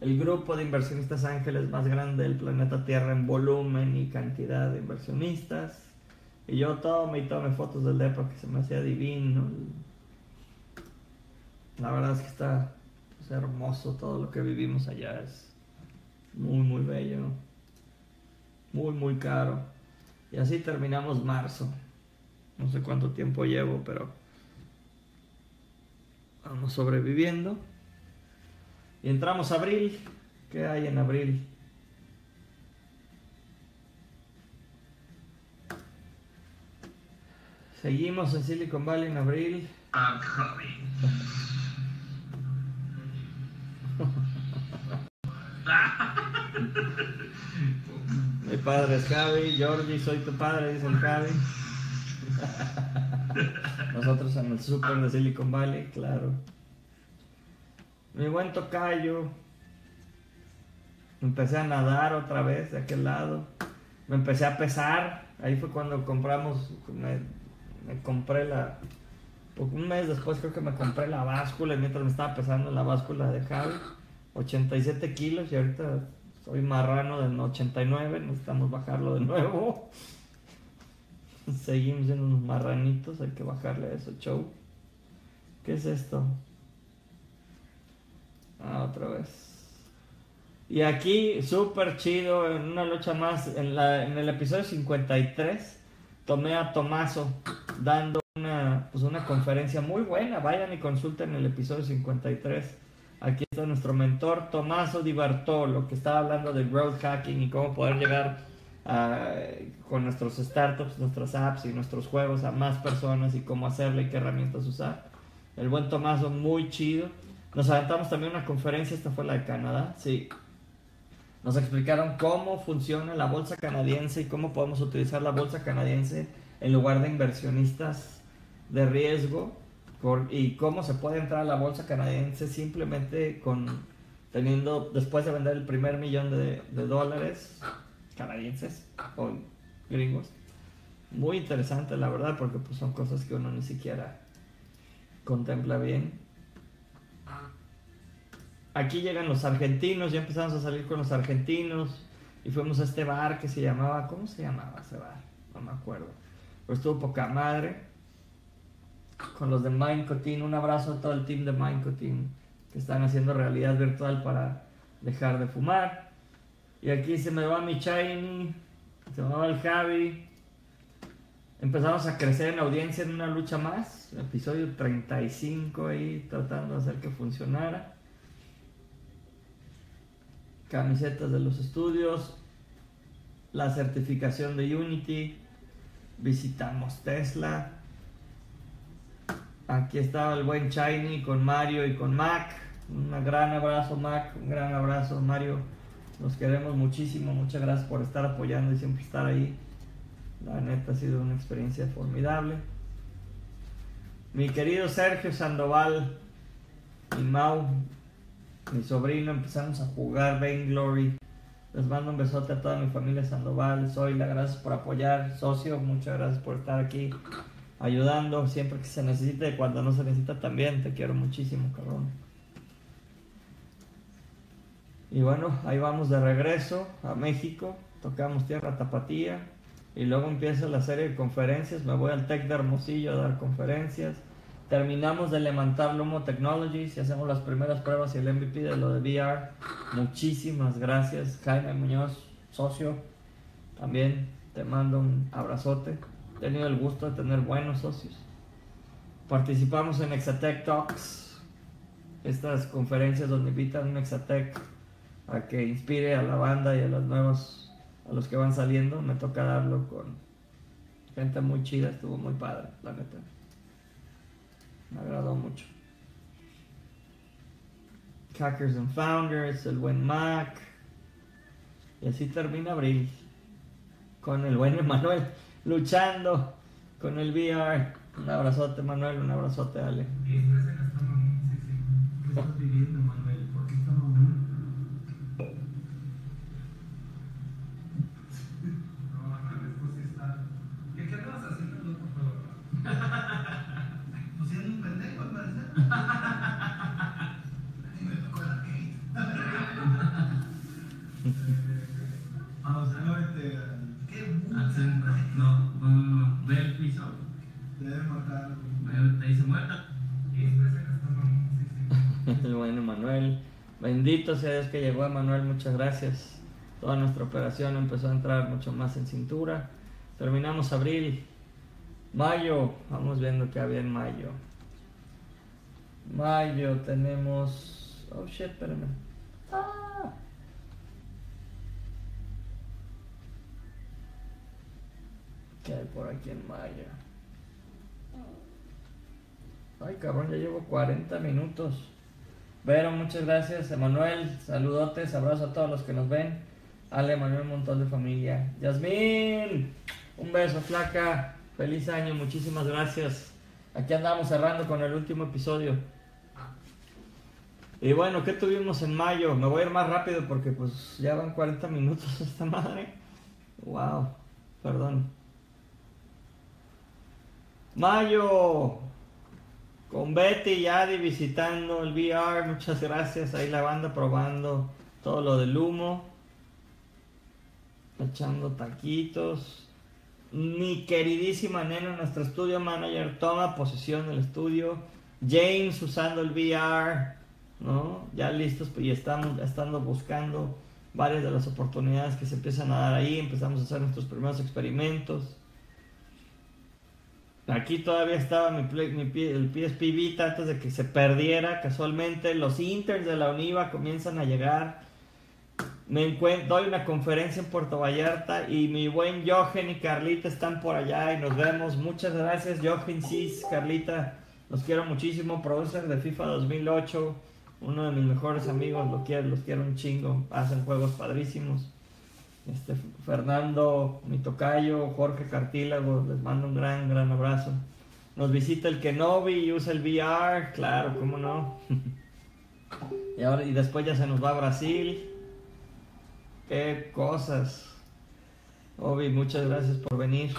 el grupo de inversionistas ángeles más grande del planeta Tierra en volumen y cantidad de inversionistas. Y yo tomé y tomé fotos del depa que se me hacía divino. La verdad es que está pues, hermoso todo lo que vivimos allá. Es muy, muy bello. Muy, muy caro. Y así terminamos marzo. No sé cuánto tiempo llevo, pero vamos sobreviviendo. Y entramos a abril. ¿Qué hay en abril? Seguimos en Silicon Valley en abril. I'm coming. Mi padre es Javi, Jordi, soy tu padre, dice el Javi. Nosotros en el super de Silicon Valley, claro. Mi buen tocayo. Empecé a nadar otra vez de aquel lado. Me empecé a pesar. Ahí fue cuando compramos, me, compré la... Un mes después creo que me compré la báscula y mientras me estaba pesando en la báscula de Javi. 87 kilos y ahorita soy marrano del 89, necesitamos bajarlo de nuevo. Seguimos en unos marranitos, hay que bajarle a eso, show. ¿Qué es esto? Ah, otra vez. Y aquí, súper chido, en una lucha más, en, la, en el episodio 53, tomé a Tomaso dando una, pues una conferencia muy buena. Vayan y consulten el episodio 53 Aquí está nuestro mentor Tomaso Di Bartolo, que estaba hablando de growth hacking y cómo poder llegar con nuestros startups, nuestras apps y nuestros juegos a más personas y cómo hacerle y qué herramientas usar. El buen Tomaso, muy chido. Nos aventamos también una conferencia, esta fue la de Canadá, sí. Nos explicaron cómo funciona la bolsa canadiense y cómo podemos utilizar la bolsa canadiense en lugar de inversionistas de riesgo y cómo se puede entrar a la bolsa canadiense simplemente con teniendo, después de vender el primer millón de, dólares canadienses o gringos. Muy interesante, la verdad, porque pues, son cosas que uno ni siquiera contempla bien. Aquí llegan los argentinos, ya empezamos a salir con los argentinos y fuimos a este bar que se llamaba, ¿cómo se llamaba ese bar? No me acuerdo. Pero estuvo poca madre con los de Mindcotin. Un abrazo a todo el team de Mindcotin que están haciendo realidad virtual para dejar de fumar. Y aquí se me va mi Shiny, se me va el Javi. Empezamos a crecer en audiencia en una lucha más. Episodio 35 ahí tratando de hacer que funcionara. Camisetas de los estudios. La certificación de Unity. Visitamos Tesla Aquí estaba el buen Shiny con Mario y con Mac. Un gran abrazo Mac, un gran abrazo Mario. Nos queremos muchísimo, muchas gracias por estar apoyando y siempre estar ahí. La neta ha sido una experiencia formidable. Mi querido Sergio Sandoval y Mau, mi sobrino, empezamos a jugar Glory. Les mando un besote a toda mi familia Sandoval. Soy la gracias por apoyar. Socio, muchas gracias por estar aquí ayudando siempre que se necesite, cuando no se necesita también, te quiero muchísimo, cabrón. Y bueno, ahí vamos de regreso a México, tocamos tierra tapatía y luego empieza la serie de conferencias, me voy al Tech de Hermosillo a dar conferencias. Terminamos de levantar Lumo Technologies y hacemos las primeras pruebas y el MVP de lo de VR. Muchísimas gracias, Jaime Muñoz, socio. También te mando un abrazote. He tenido el gusto de tener buenos socios. Participamos en Exatech Talks, estas conferencias donde invitan un Exatech a que inspire a la banda y a los nuevos, a los que van saliendo. Me toca darlo con gente muy chida, estuvo muy padre, la neta. Me agradó mucho. Hackers and Founders, el buen Mac. Y así termina abril con el buen Emanuel luchando con el VR. Un abrazote Manuel, un abrazote Ale. estás viviendo, Manuel? ¿Por qué estás mamón? No, Manuel, esto sí está. ¿Qué, qué andabas haciendo el otro juego, Pues siendo un pendejo, al parecer. Y me tocó el arcade. Ah, o sea, no, este. Qué Al puta. centro. No, no, no. Ve el piso. Debe matar. Ve, te dice muerta. Y esta escena está mamón, sí, sí. El buen Emanuel. Bendito sea Dios que llegó Emanuel, muchas gracias. Toda nuestra operación empezó a entrar mucho más en cintura. Terminamos abril. Mayo, vamos viendo qué había en mayo. Mayo tenemos. Oh shit, espérame. Ah. ¿Qué hay por aquí en mayo? Ay, cabrón, ya llevo 40 minutos. Vero, muchas gracias. Emanuel, saludotes, abrazos a todos los que nos ven. Ale, Manuel, un montón de familia. Yasmín, un beso, flaca. Feliz año, muchísimas gracias. Aquí andamos cerrando con el último episodio. Y bueno, ¿qué tuvimos en mayo? Me voy a ir más rápido porque pues ya van 40 minutos esta madre. Wow, perdón. Mayo, con Betty y Adi visitando el VR, muchas gracias. Ahí la banda probando todo lo del humo, echando taquitos. Mi queridísima nena, nuestro estudio manager, toma posesión del estudio. James usando el VR, ¿no? Ya listos y estamos estando buscando varias de las oportunidades que se empiezan a dar ahí. Empezamos a hacer nuestros primeros experimentos. Aquí todavía estaba mi, Play- el PSP Vita antes de que se perdiera casualmente. Los interns de la UNIVA comienzan a llegar. Me encuentro, doy una conferencia en Puerto Vallarta y mi buen Jochen y Carlita están por allá y nos vemos. Muchas gracias Jochen, Cis, Carlita. Los quiero muchísimo. Producer de FIFA 2008. Uno de mis mejores amigos. Lo quiero, los quiero un chingo. Hacen juegos padrísimos. Este, Fernando, mi tocayo, Jorge Cartílago, les mando un gran, gran abrazo. Nos visita el Kenobi y usa el VR, claro, cómo no. y, ahora, y después ya se nos va a Brasil. Qué cosas. Obi, muchas gracias por venir.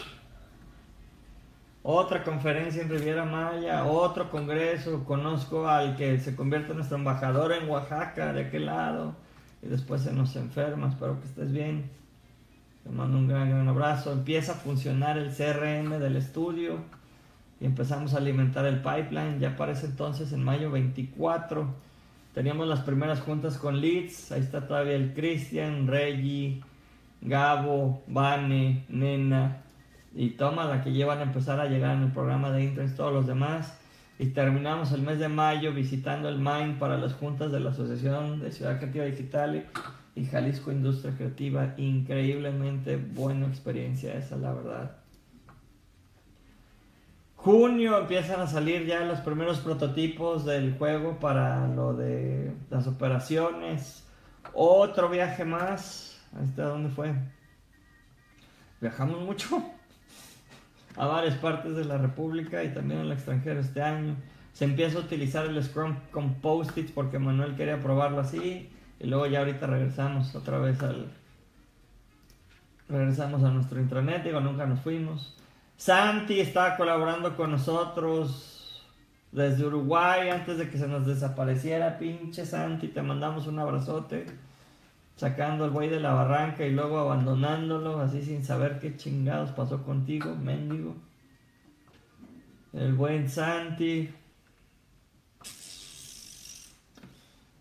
Otra conferencia en Riviera Maya, otro congreso. Conozco al que se convierte en nuestro embajador en Oaxaca, de aquel lado. Y después se nos enferma, espero que estés bien. Te mando un gran, gran abrazo. Empieza a funcionar el CRM del estudio y empezamos a alimentar el pipeline. Ya para ese entonces, en mayo 24, teníamos las primeras juntas con leads. Ahí está todavía el Cristian, Reggie, Gabo, Vane, Nena y Toma, la que llevan a empezar a llegar en el programa de interns, todos los demás. Y terminamos el mes de mayo visitando el Mind para las juntas de la Asociación de Ciudad Creativa Digital y Jalisco Industria Creativa. Increíblemente buena experiencia esa, la verdad. Junio empiezan a salir ya los primeros prototipos del juego para lo de las operaciones. Otro viaje más. Está, ¿dónde fue? Viajamos mucho a varias partes de la República y también al extranjero este año. Se empieza a utilizar el Scrum con post-its porque Manuel quería probarlo así. Y luego ya ahorita regresamos otra vez al... Regresamos a nuestro intranet, digo, nunca nos fuimos. Santi estaba colaborando con nosotros desde Uruguay antes de que se nos desapareciera. Pinche Santi, te mandamos un abrazote. Sacando el buey de la barranca y luego abandonándolo así sin saber qué chingados pasó contigo, mendigo. El buen Santi.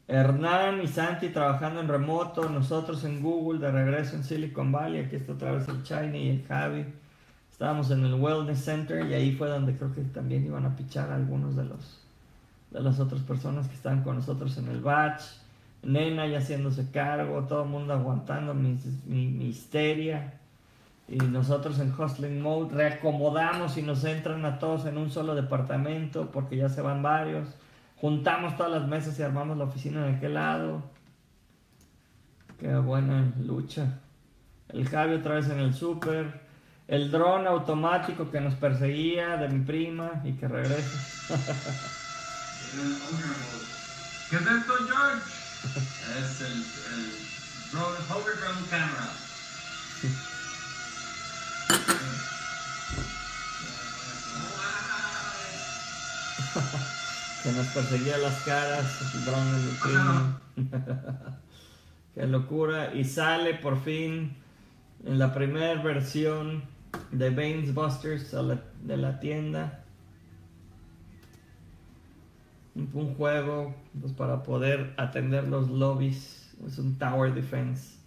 Hernán y Santi trabajando en remoto, nosotros en Google, de regreso en Silicon Valley, aquí está otra vez el Chiny y el Javi. Estábamos en el Wellness Center y ahí fue donde creo que también iban a pichar algunos de los de las otras personas que estaban con nosotros en el batch. Nena ya haciéndose cargo, todo el mundo aguantando mi, mi, histeria. Y nosotros en Hustling Mode reacomodamos y nos entran a todos en un solo departamento porque ya se van varios. Juntamos todas las mesas y armamos la oficina de aquel lado. Qué buena lucha. El Javi otra vez en el súper. El dron automático que nos perseguía de mi prima y que regresa. ¿Qué es esto, George? Es el, el drone hover drone camera. que nos perseguía las caras, el dron del primo. Qué locura. Y sale por fin en la primera versión de Baines Busters a la- de la tienda. Un, juego pues, para poder atender los lobbies. Es un Tower Defense.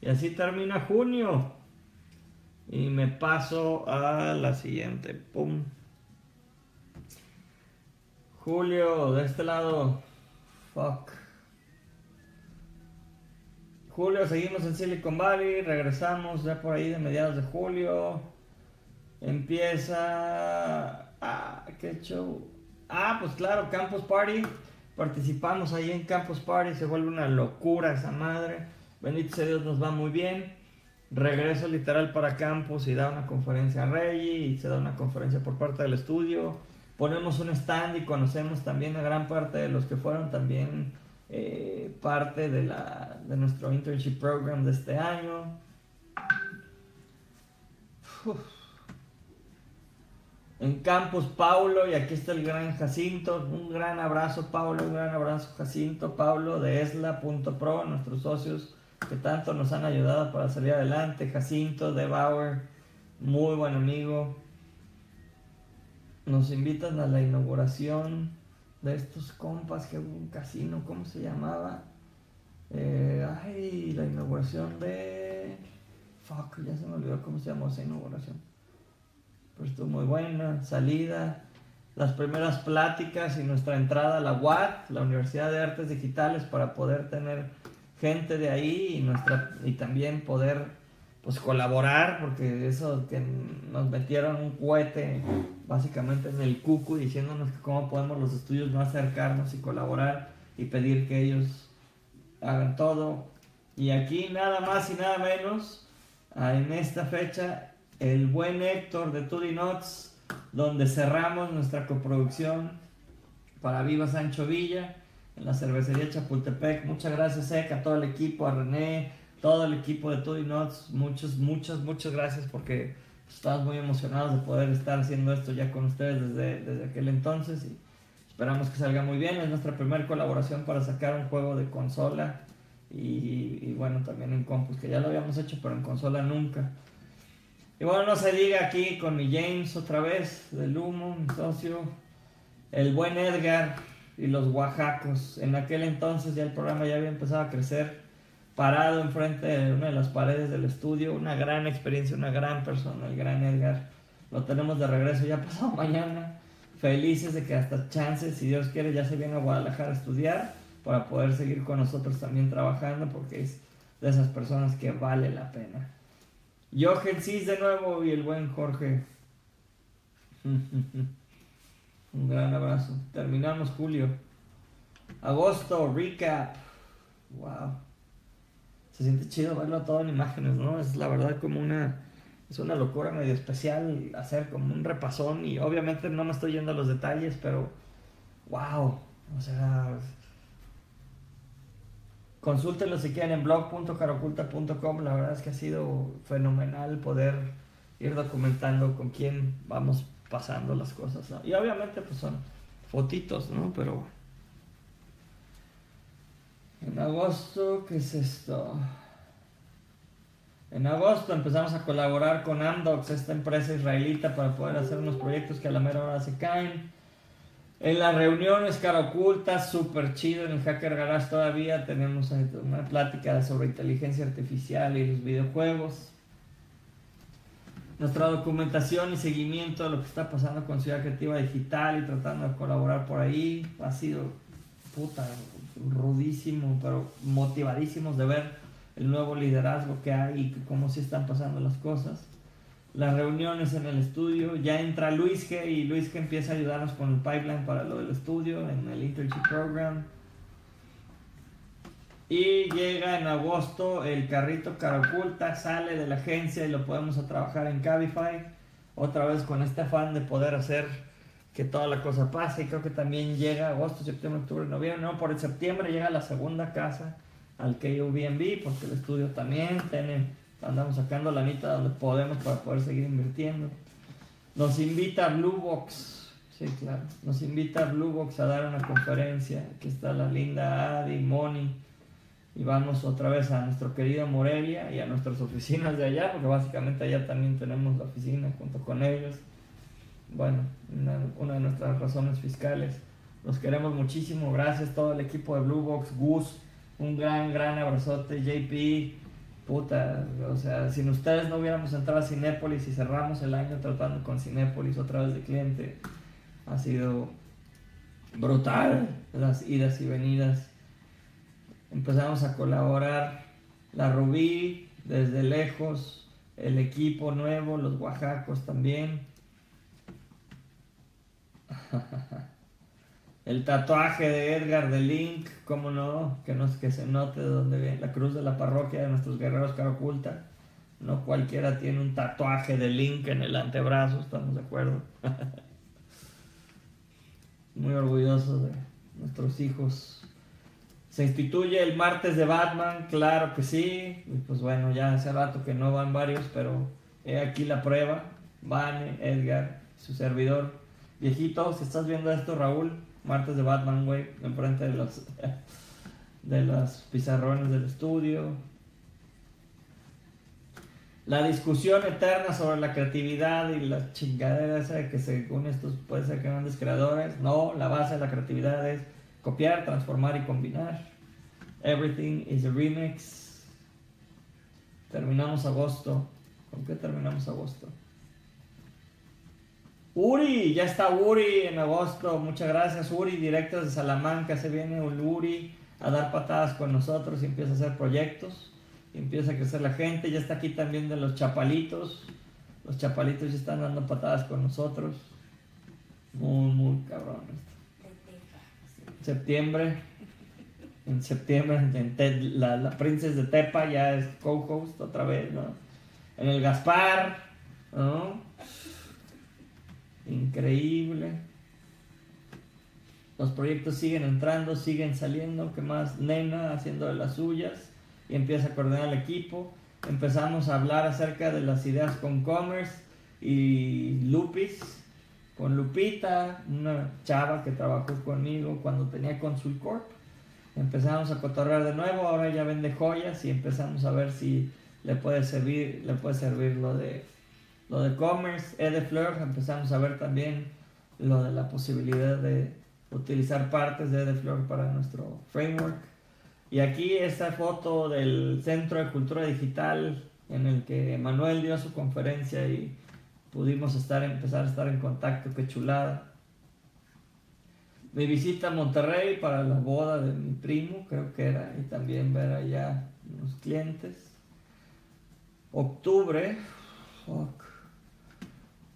Y así termina junio. Y me paso a la siguiente. Pum. Julio, de este lado. Fuck. Julio, seguimos en Silicon Valley. Regresamos ya por ahí de mediados de julio. Empieza. Ah, qué show. Ah, pues claro, Campus Party. Participamos ahí en Campus Party. Se vuelve una locura esa madre. Bendito sea Dios, nos va muy bien. Regreso literal para Campus y da una conferencia a Reggie. Y se da una conferencia por parte del estudio. Ponemos un stand y conocemos también a gran parte de los que fueron también eh, parte de, la, de nuestro internship program de este año. En Campus Paulo, y aquí está el gran Jacinto. Un gran abrazo, Paulo. Un gran abrazo, Jacinto. Paulo de Esla.pro, nuestros socios que tanto nos han ayudado para salir adelante. Jacinto de Bauer, muy buen amigo. Nos invitan a la inauguración de estos compas que hubo un casino, ¿cómo se llamaba? Eh, ay, la inauguración de. Fuck, ya se me olvidó cómo se llamó esa inauguración. Pero estuvo muy buena. Salida, las primeras pláticas y nuestra entrada a la UAT, la Universidad de Artes Digitales, para poder tener gente de ahí y, nuestra, y también poder pues colaborar, porque eso que nos metieron un cohete básicamente en el cucu diciéndonos que cómo podemos los estudios no acercarnos y colaborar y pedir que ellos hagan todo. Y aquí nada más y nada menos, en esta fecha, el buen Héctor de Tudy Nuts, donde cerramos nuestra coproducción para Viva Sancho Villa, en la cervecería Chapultepec. Muchas gracias, Ek, a todo el equipo, a René, todo el equipo de Tudy Nuts. Muchas, muchas, muchas gracias porque estamos muy emocionados de poder estar haciendo esto ya con ustedes desde, desde aquel entonces y esperamos que salga muy bien. Es nuestra primera colaboración para sacar un juego de consola y, y bueno, también en compus, que ya lo habíamos hecho, pero en consola nunca. Y bueno, no se diga aquí con mi James otra vez, del humo, mi socio, el buen Edgar y los oaxacos. En aquel entonces ya el programa ya había empezado a crecer, parado enfrente de una de las paredes del estudio, una gran experiencia, una gran persona, el gran Edgar. Lo tenemos de regreso ya pasado mañana. Felices de que hasta chances, si Dios quiere, ya se viene a Guadalajara a estudiar para poder seguir con nosotros también trabajando porque es de esas personas que vale la pena. Jochen Cis de nuevo y el buen Jorge. Un gran abrazo. Terminamos julio. Agosto, recap. Wow. Se siente chido verlo todo en imágenes, ¿no? Es la verdad como una... Es una locura medio especial hacer como un repasón y obviamente no me estoy yendo a los detalles, pero... Wow. O sea... Consúltenlo si quieren en blog.caroculta.com. La verdad es que ha sido fenomenal poder ir documentando con quién vamos pasando las cosas. Y obviamente pues son fotitos, ¿no? Pero en agosto, ¿qué es esto? En agosto empezamos a colaborar con Amdocs, esta empresa israelita, para poder hacer unos proyectos que a la mera hora se caen. En las reuniones cara oculta, súper chido. En el Hacker Garage todavía tenemos una plática sobre inteligencia artificial y los videojuegos. Nuestra documentación y seguimiento de lo que está pasando con Ciudad Creativa Digital y tratando de colaborar por ahí ha sido puta rudísimo, pero motivadísimos de ver el nuevo liderazgo que hay y cómo se están pasando las cosas las reuniones en el estudio. Ya entra Luis G y Luis G empieza a ayudarnos con el pipeline para lo del estudio en el internship program. Y llega en agosto el carrito cara oculta, sale de la agencia y lo podemos a trabajar en Cabify. Otra vez con este afán de poder hacer que toda la cosa pase y creo que también llega agosto, septiembre, octubre, noviembre, no, por el septiembre llega la segunda casa al KUBNB porque el estudio también tiene, andamos sacando la mitad donde podemos para poder seguir invirtiendo. Nos invita Blue Box, sí, claro, nos invita Blue Box a dar una conferencia, aquí está la linda Adi, Moni, y vamos otra vez a nuestro querido Morelia y a nuestras oficinas de allá, porque básicamente allá también tenemos la oficina junto con ellos. Bueno, una, de nuestras razones fiscales. Los queremos muchísimo, gracias todo el equipo de Blue Box, Gus, un gran, gran abrazote, JP, puta, o sea, sin ustedes no hubiéramos entrado a Cinépolis y cerramos el año tratando con Cinépolis otra vez de cliente. Ha sido brutal las idas y venidas. Empezamos a colaborar la Rubí desde lejos, el equipo nuevo, los Oaxacos también El tatuaje de Edgar de Link, cómo no, que, no, que se note de dónde viene la cruz de la parroquia de nuestros guerreros cara oculta. No cualquiera tiene un tatuaje de Link en el antebrazo, estamos de acuerdo. Muy orgullosos de nuestros hijos. Se instituye el martes de Batman, claro que sí. Y pues bueno, ya hace rato que no van varios, pero he aquí la prueba. Vane, Edgar, su servidor Viejito, si estás viendo esto, Raúl, martes de Batman, güey, enfrente de los, de pizarrones del estudio. La discusión eterna sobre la creatividad y la chingadera de que según estos puede ser grandes creadores. No, la base de la creatividad es copiar, transformar y combinar. Everything is a remix. Terminamos agosto. ¿Con qué terminamos agosto? Uri, ya está Uri en agosto. Muchas gracias, Uri, directo de Salamanca. Se viene un Uri a dar patadas con nosotros y empieza a hacer proyectos. Y empieza a crecer la gente. Ya está aquí también de los chapalitos. Los chapalitos ya están dando patadas con nosotros. Muy, muy cabrón. Septiembre. En septiembre, la, la Princess de Tepa ya es co-host otra vez, ¿no? En el Gaspar, ¿no? Increíble. Los proyectos siguen entrando, siguen saliendo. ¿Qué más? Nena haciendo de las suyas y empieza a coordinar el equipo. Empezamos a hablar acerca de las ideas con Commerce y Lupis, con Lupita, una chava que trabajó conmigo cuando tenía Consulcorp. Empezamos a cotorrear de nuevo, ahora ya vende joyas y empezamos a ver si le puede servir, le puede servir lo de lo de commerce, Edefleur, empezamos a ver también lo de la posibilidad de utilizar partes de Edefleur para nuestro framework. Y aquí esta foto del Centro de Cultura Digital en el que Manuel dio su conferencia y pudimos estar, empezar a estar en contacto, qué chulada. Mi visita a Monterrey para la boda de mi primo, creo que era, y también ver allá unos clientes. Octubre,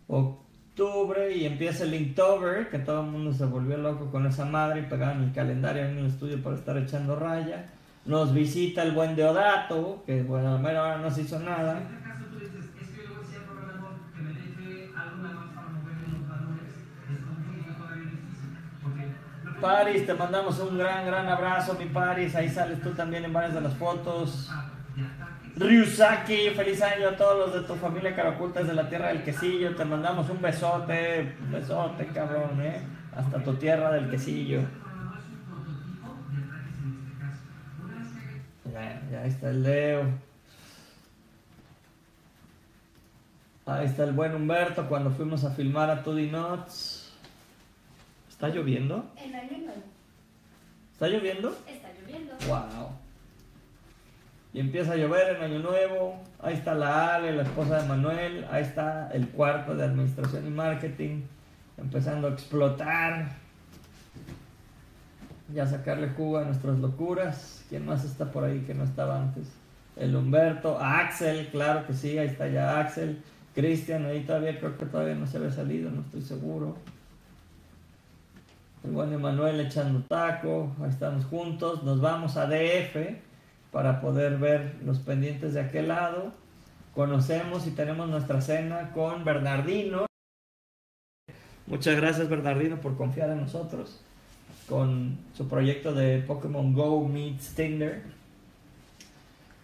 octubre y empieza el Inktober, que todo el mundo se volvió loco con esa madre y pegaban el calendario en el estudio para estar echando raya. Nos visita el buen Deodato, que bueno, a ver, ahora no se hizo nada. Paris, te mandamos un gran, gran abrazo, mi Paris. Ahí sales tú también en varias de las fotos. Ryusaki, feliz año a todos los de tu familia Caracultas de la tierra del quesillo. Te mandamos un besote, un besote, cabrón, ¿eh? Hasta tu tierra del quesillo. Ya, ya está el Leo. Ahí está el buen Humberto cuando fuimos a filmar a Tudy Nuts. ¿Está lloviendo? En año nuevo. ¿Está lloviendo? Está lloviendo. Wow y empieza a llover en Año Nuevo. Ahí está la Ale, la esposa de Manuel. Ahí está el cuarto de administración y marketing, empezando a explotar. Ya sacarle jugo a nuestras locuras. ¿Quién más está por ahí que no estaba antes? El Humberto, Axel, claro que sí, ahí está ya Axel. Cristian, ahí todavía creo que todavía no se había salido, no estoy seguro. El buen Emanuel echando taco, ahí estamos juntos. Nos vamos a DF para poder ver los pendientes de aquel lado. Conocemos y tenemos nuestra cena con Bernardino, Muchas gracias Bernardino por confiar en nosotros con su proyecto de Pokémon Go Meets Tinder.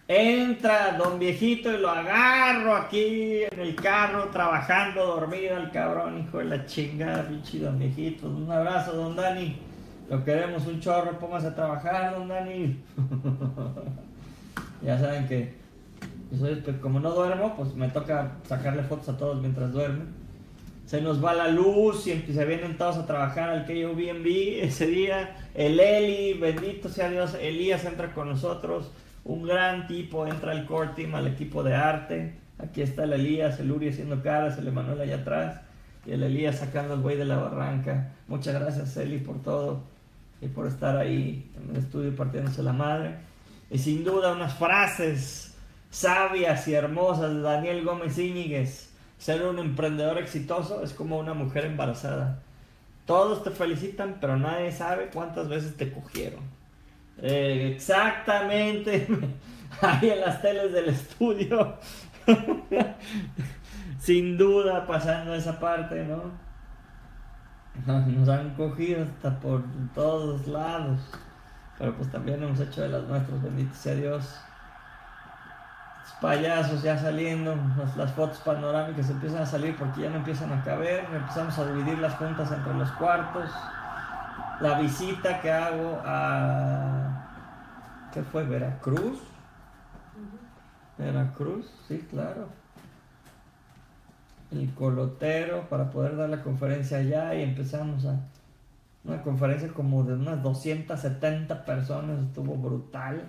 Entra don viejito y lo agarro aquí en el carro trabajando dormido el cabrón, hijo de la chingada, pinche don viejito. Un abrazo, don Dani. Lo queremos un chorro, póngase a trabajar, don Dani. ya saben que pues, como no duermo, pues me toca sacarle fotos a todos mientras duermen se nos va la luz y se vienen todos a trabajar al KOBNB ese día. El Eli, bendito sea Dios, Elías entra con nosotros, un gran tipo, entra al core team, al equipo de arte. Aquí está el Elías, el Uri haciendo caras, el Emanuel allá atrás y el Elías sacando el buey de la barranca. Muchas gracias Eli por todo y por estar ahí en el estudio partiéndose la madre. Y sin duda unas frases sabias y hermosas de Daniel Gómez Íñiguez ser un emprendedor exitoso es como una mujer embarazada. Todos te felicitan, pero nadie sabe cuántas veces te cogieron. Eh, exactamente. Ahí en las teles del estudio. Sin duda pasando esa parte, ¿no? Nos han cogido hasta por todos lados. Pero pues también hemos hecho de las nuestras, bendito sea Dios. Payasos ya saliendo, las, fotos panorámicas empiezan a salir porque ya no empiezan a caber, empezamos a dividir las juntas entre los cuartos, la visita que hago a, ¿qué fue? Veracruz, Veracruz, sí, claro, el colotero para poder dar la conferencia allá y empezamos a, una conferencia como de unas 270 personas, estuvo brutal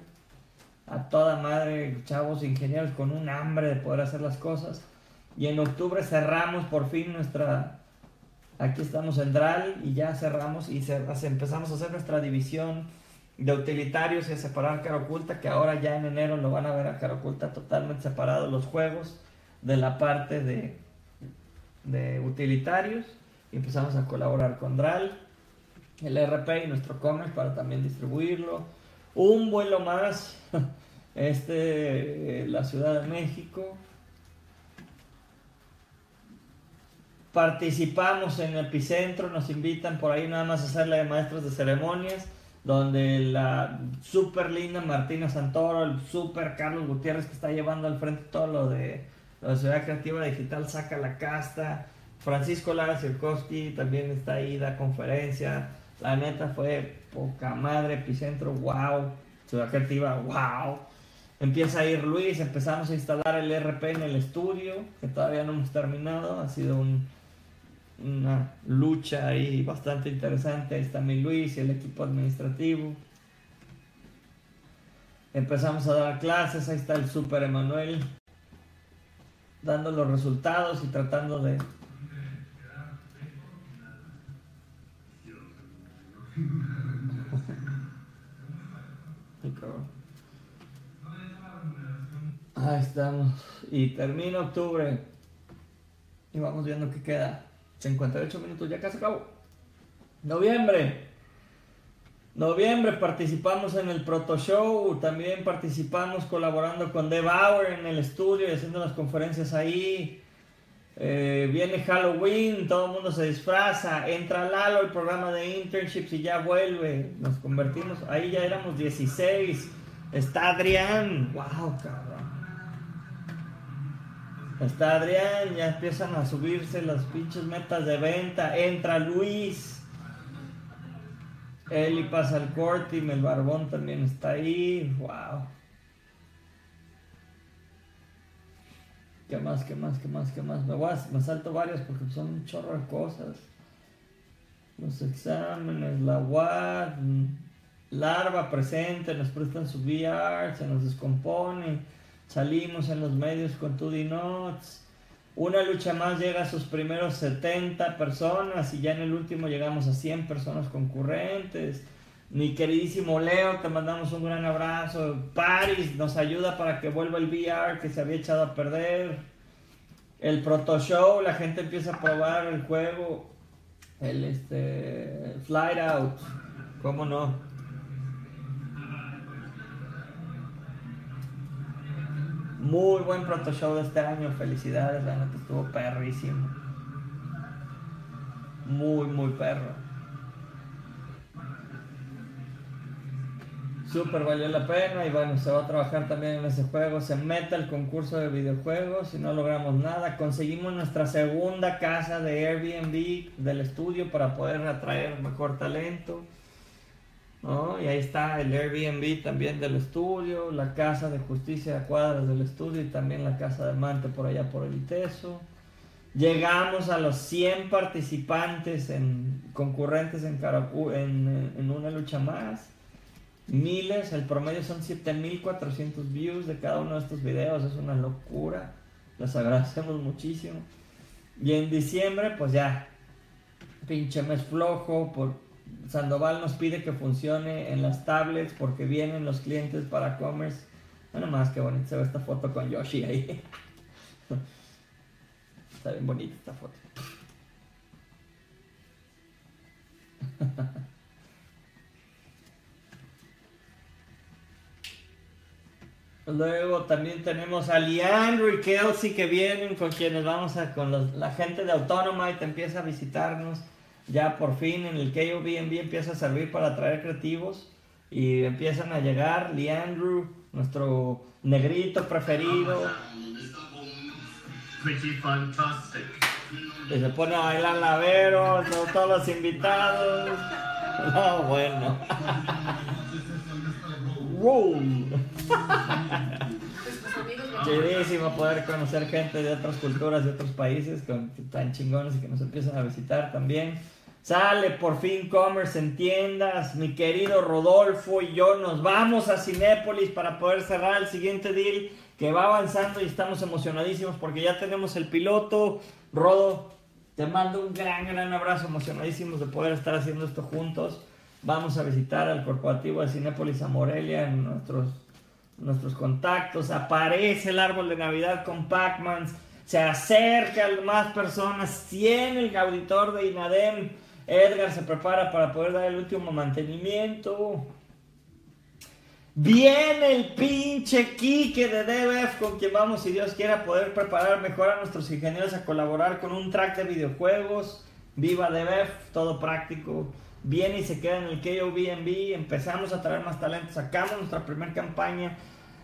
a toda madre, chavos ingenieros con un hambre de poder hacer las cosas. Y en octubre cerramos por fin nuestra, aquí estamos en DRAL y ya cerramos y empezamos a hacer nuestra división de utilitarios y a separar cara oculta, que ahora ya en enero lo van a ver a cara oculta totalmente separado los juegos de la parte de, de utilitarios. Y empezamos a colaborar con DRAL, el RP y nuestro commerce para también distribuirlo un vuelo más, este, la Ciudad de México. Participamos en Epicentro, nos invitan por ahí nada más a hacerle de maestros de ceremonias, donde la super linda Martina Santoro, el super Carlos Gutiérrez que está llevando al frente todo lo de la Ciudad Creativa Digital, saca la casta. Francisco Lara Sirkowski también está ahí, da conferencia. La neta fue poca madre, epicentro, wow. Ciudad Creativa, wow. Empieza a ir Luis, empezamos a instalar el RP en el estudio, que todavía no hemos terminado. Ha sido una lucha ahí bastante interesante. Ahí está mi Luis y el equipo administrativo. Empezamos a dar clases, ahí está el Super Emanuel dando los resultados y tratando de Ahí estamos. Y termina octubre. Y vamos viendo que queda. 58 minutos, ya casi acabó. Noviembre. Noviembre participamos en el Proto Show. También participamos colaborando con The Bauer en el estudio y haciendo las conferencias ahí. Eh, viene Halloween, todo el mundo se disfraza, entra Lalo el programa de internships y ya vuelve. Nos convertimos, ahí ya éramos 16. Está Adrián, wow, cabrón. Está Adrián, ya empiezan a subirse las pinches metas de venta. Entra Luis. Eli pasa el corte y el barbón también está ahí. Wow. ¿Qué más? ¿Qué más? ¿Qué más? ¿Qué más? Me, voy me salto varios porque son un chorro de cosas. Los exámenes, la WAD, Larva presente, nos prestan su VR, se nos descompone, salimos en los medios con 2D Notes. Una lucha más llega a sus primeros 70 personas y ya en el último llegamos a 100 personas concurrentes. Mi queridísimo Leo, te mandamos un gran abrazo. Paris nos ayuda para que vuelva el VR que se había echado a perder. El Proto Show, la gente empieza a probar el juego. El este, Flight Out, ¿cómo no? Muy buen Proto Show de este año, felicidades, la neta estuvo perrísimo. muy, muy perro. Súper valió la pena y bueno, se va a trabajar también en ese juego. Se mete al concurso de videojuegos y no logramos nada. Conseguimos nuestra segunda casa de Airbnb del estudio para poder atraer mejor talento. Y ahí está el Airbnb también del estudio, la casa de justicia a cuadras del estudio y también la casa de Mante por allá por el ITESO. Llegamos a los 100 participantes en, concurrentes en, en, en una lucha más miles, el promedio son 7400 views de cada uno de estos videos, es una locura, les agradecemos muchísimo. Y en diciembre, pues ya, pinche mes flojo, por Sandoval nos pide que funcione en las tablets porque vienen los clientes para commerce. Bueno, más que bonito se ve esta foto con Yoshi ahí. Está bien bonita esta foto. Luego también tenemos a Leandro y Kelsey que vienen con quienes vamos a, con la gente de Autonomite empieza a visitarnos. Ya por fin en el KOBNB empieza a servir para atraer creativos y empiezan a llegar Leandro, nuestro negrito preferido. Y se pone a bailar lavero, todos los invitados. No, bueno. wow. Chidísimo poder conocer gente de otras culturas, de otros países con, tan chingones y que nos empiezan a visitar también. Sale por fin Commerce en tiendas. Mi querido Rodolfo y yo nos vamos a Cinépolis para poder cerrar el siguiente deal que va avanzando y estamos emocionadísimos porque ya tenemos el piloto. Rodo, te mando un gran, gran abrazo, emocionadísimos de poder estar haciendo esto juntos. Vamos a visitar al corporativo de Cinépolis a Morelia en nuestros nuestros contactos, aparece el árbol de Navidad con Pac-Man, se acerca a más personas, tiene el auditor de INADEM, Edgar se prepara para poder dar el último mantenimiento. Viene el pinche Kike de DBF con quien vamos, si Dios quiera, poder preparar mejor a nuestros ingenieros a colaborar con un track de videojuegos. Viva DBF, todo práctico viene y se queda en el KOBNB, empezamos a traer más talentos, sacamos nuestra primera campaña.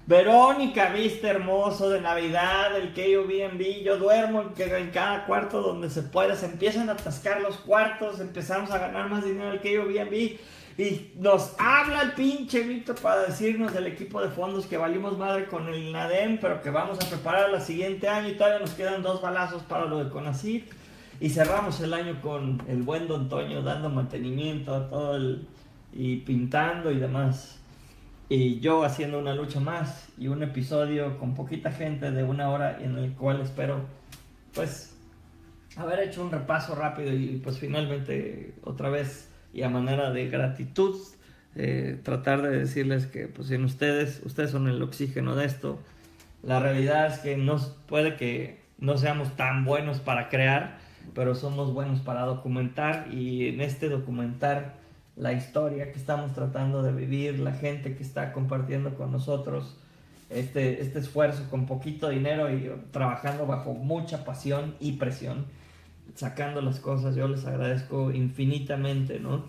Verónica, viste hermoso de Navidad, el KOBNB, yo duermo en cada cuarto donde se pueda, se empiezan a atascar los cuartos, empezamos a ganar más dinero el KOBNB y nos habla el pinche Víctor para decirnos del equipo de fondos que valimos madre con el NADEM, pero que vamos a preparar el siguiente año y todavía nos quedan dos balazos para lo de CONACYT. Y cerramos el año con el buen Don Toño dando mantenimiento a todo el, y pintando y demás. Y yo haciendo una lucha más y un episodio con poquita gente de una hora en el cual espero pues haber hecho un repaso rápido y pues finalmente otra vez y a manera de gratitud eh, tratar de decirles que pues en ustedes, ustedes son el oxígeno de esto. La realidad es que no puede que no seamos tan buenos para crear, pero somos buenos para documentar y en este documentar la historia que estamos tratando de vivir, la gente que está compartiendo con nosotros este, este esfuerzo con poquito dinero y trabajando bajo mucha pasión y presión, sacando las cosas, yo les agradezco infinitamente, ¿no?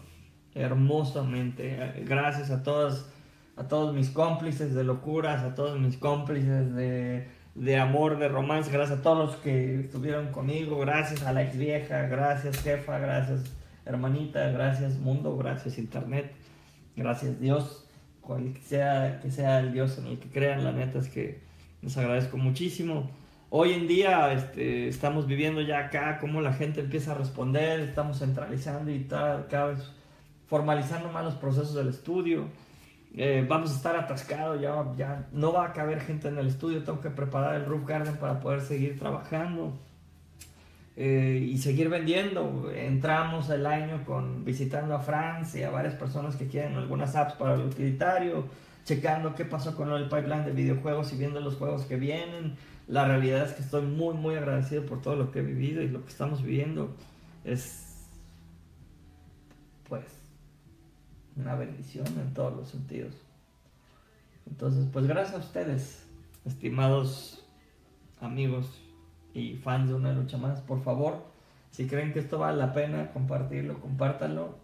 Hermosamente. Gracias a todos, a todos mis cómplices de locuras, a todos mis cómplices de de amor, de romance, gracias a todos los que estuvieron conmigo, gracias a la ex vieja, gracias jefa, gracias hermanita, gracias mundo, gracias internet, gracias Dios, cual sea que sea el Dios en el que crean, la neta es que les agradezco muchísimo. Hoy en día este, estamos viviendo ya acá cómo la gente empieza a responder, estamos centralizando y tal, cada vez formalizando más los procesos del estudio eh, vamos a estar atascados, ya, ya no va a caber gente en el estudio, tengo que preparar el roof garden para poder seguir trabajando eh, y seguir vendiendo. Entramos el año con visitando a Francia, varias personas que quieren algunas apps para el utilitario, checando qué pasó con el pipeline de videojuegos y viendo los juegos que vienen. La realidad es que estoy muy, muy agradecido por todo lo que he vivido y lo que estamos viviendo. Es, pues, una bendición en todos los sentidos. Entonces, pues gracias a ustedes, estimados amigos y fans de una lucha más, por favor, Si creen que esto vale la pena compartirlo, compártanlo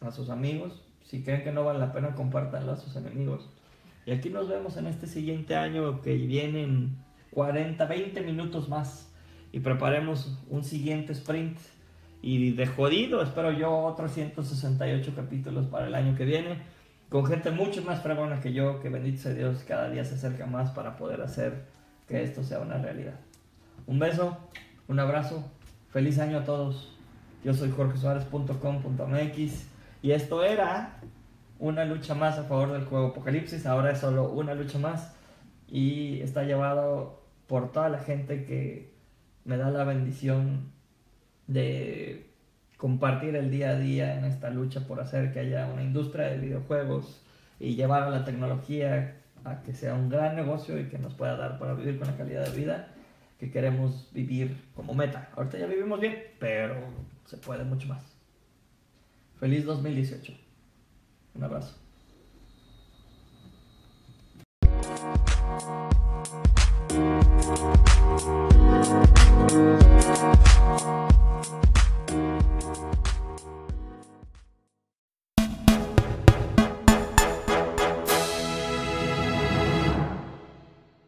a sus amigos. Si creen que no vale la pena, compártanlo a sus enemigos. Y aquí nos vemos en este siguiente año que vienen 40, 20 minutos más y preparemos un siguiente sprint. Y de jodido, espero yo, otros 168 capítulos para el año que viene, con gente mucho más fregona que yo, que bendito sea Dios, cada día se acerca más para poder hacer que esto sea una realidad. Un beso, un abrazo, feliz año a todos. Yo soy jorgesuárez.com.mx y esto era una lucha más a favor del juego Apocalipsis, ahora es solo una lucha más y está llevado por toda la gente que me da la bendición de compartir el día a día en esta lucha por hacer que haya una industria de videojuegos y llevar a la tecnología a que sea un gran negocio y que nos pueda dar para vivir con la calidad de vida que queremos vivir como meta. Ahorita ya vivimos bien, pero se puede mucho más. Feliz 2018. Un abrazo.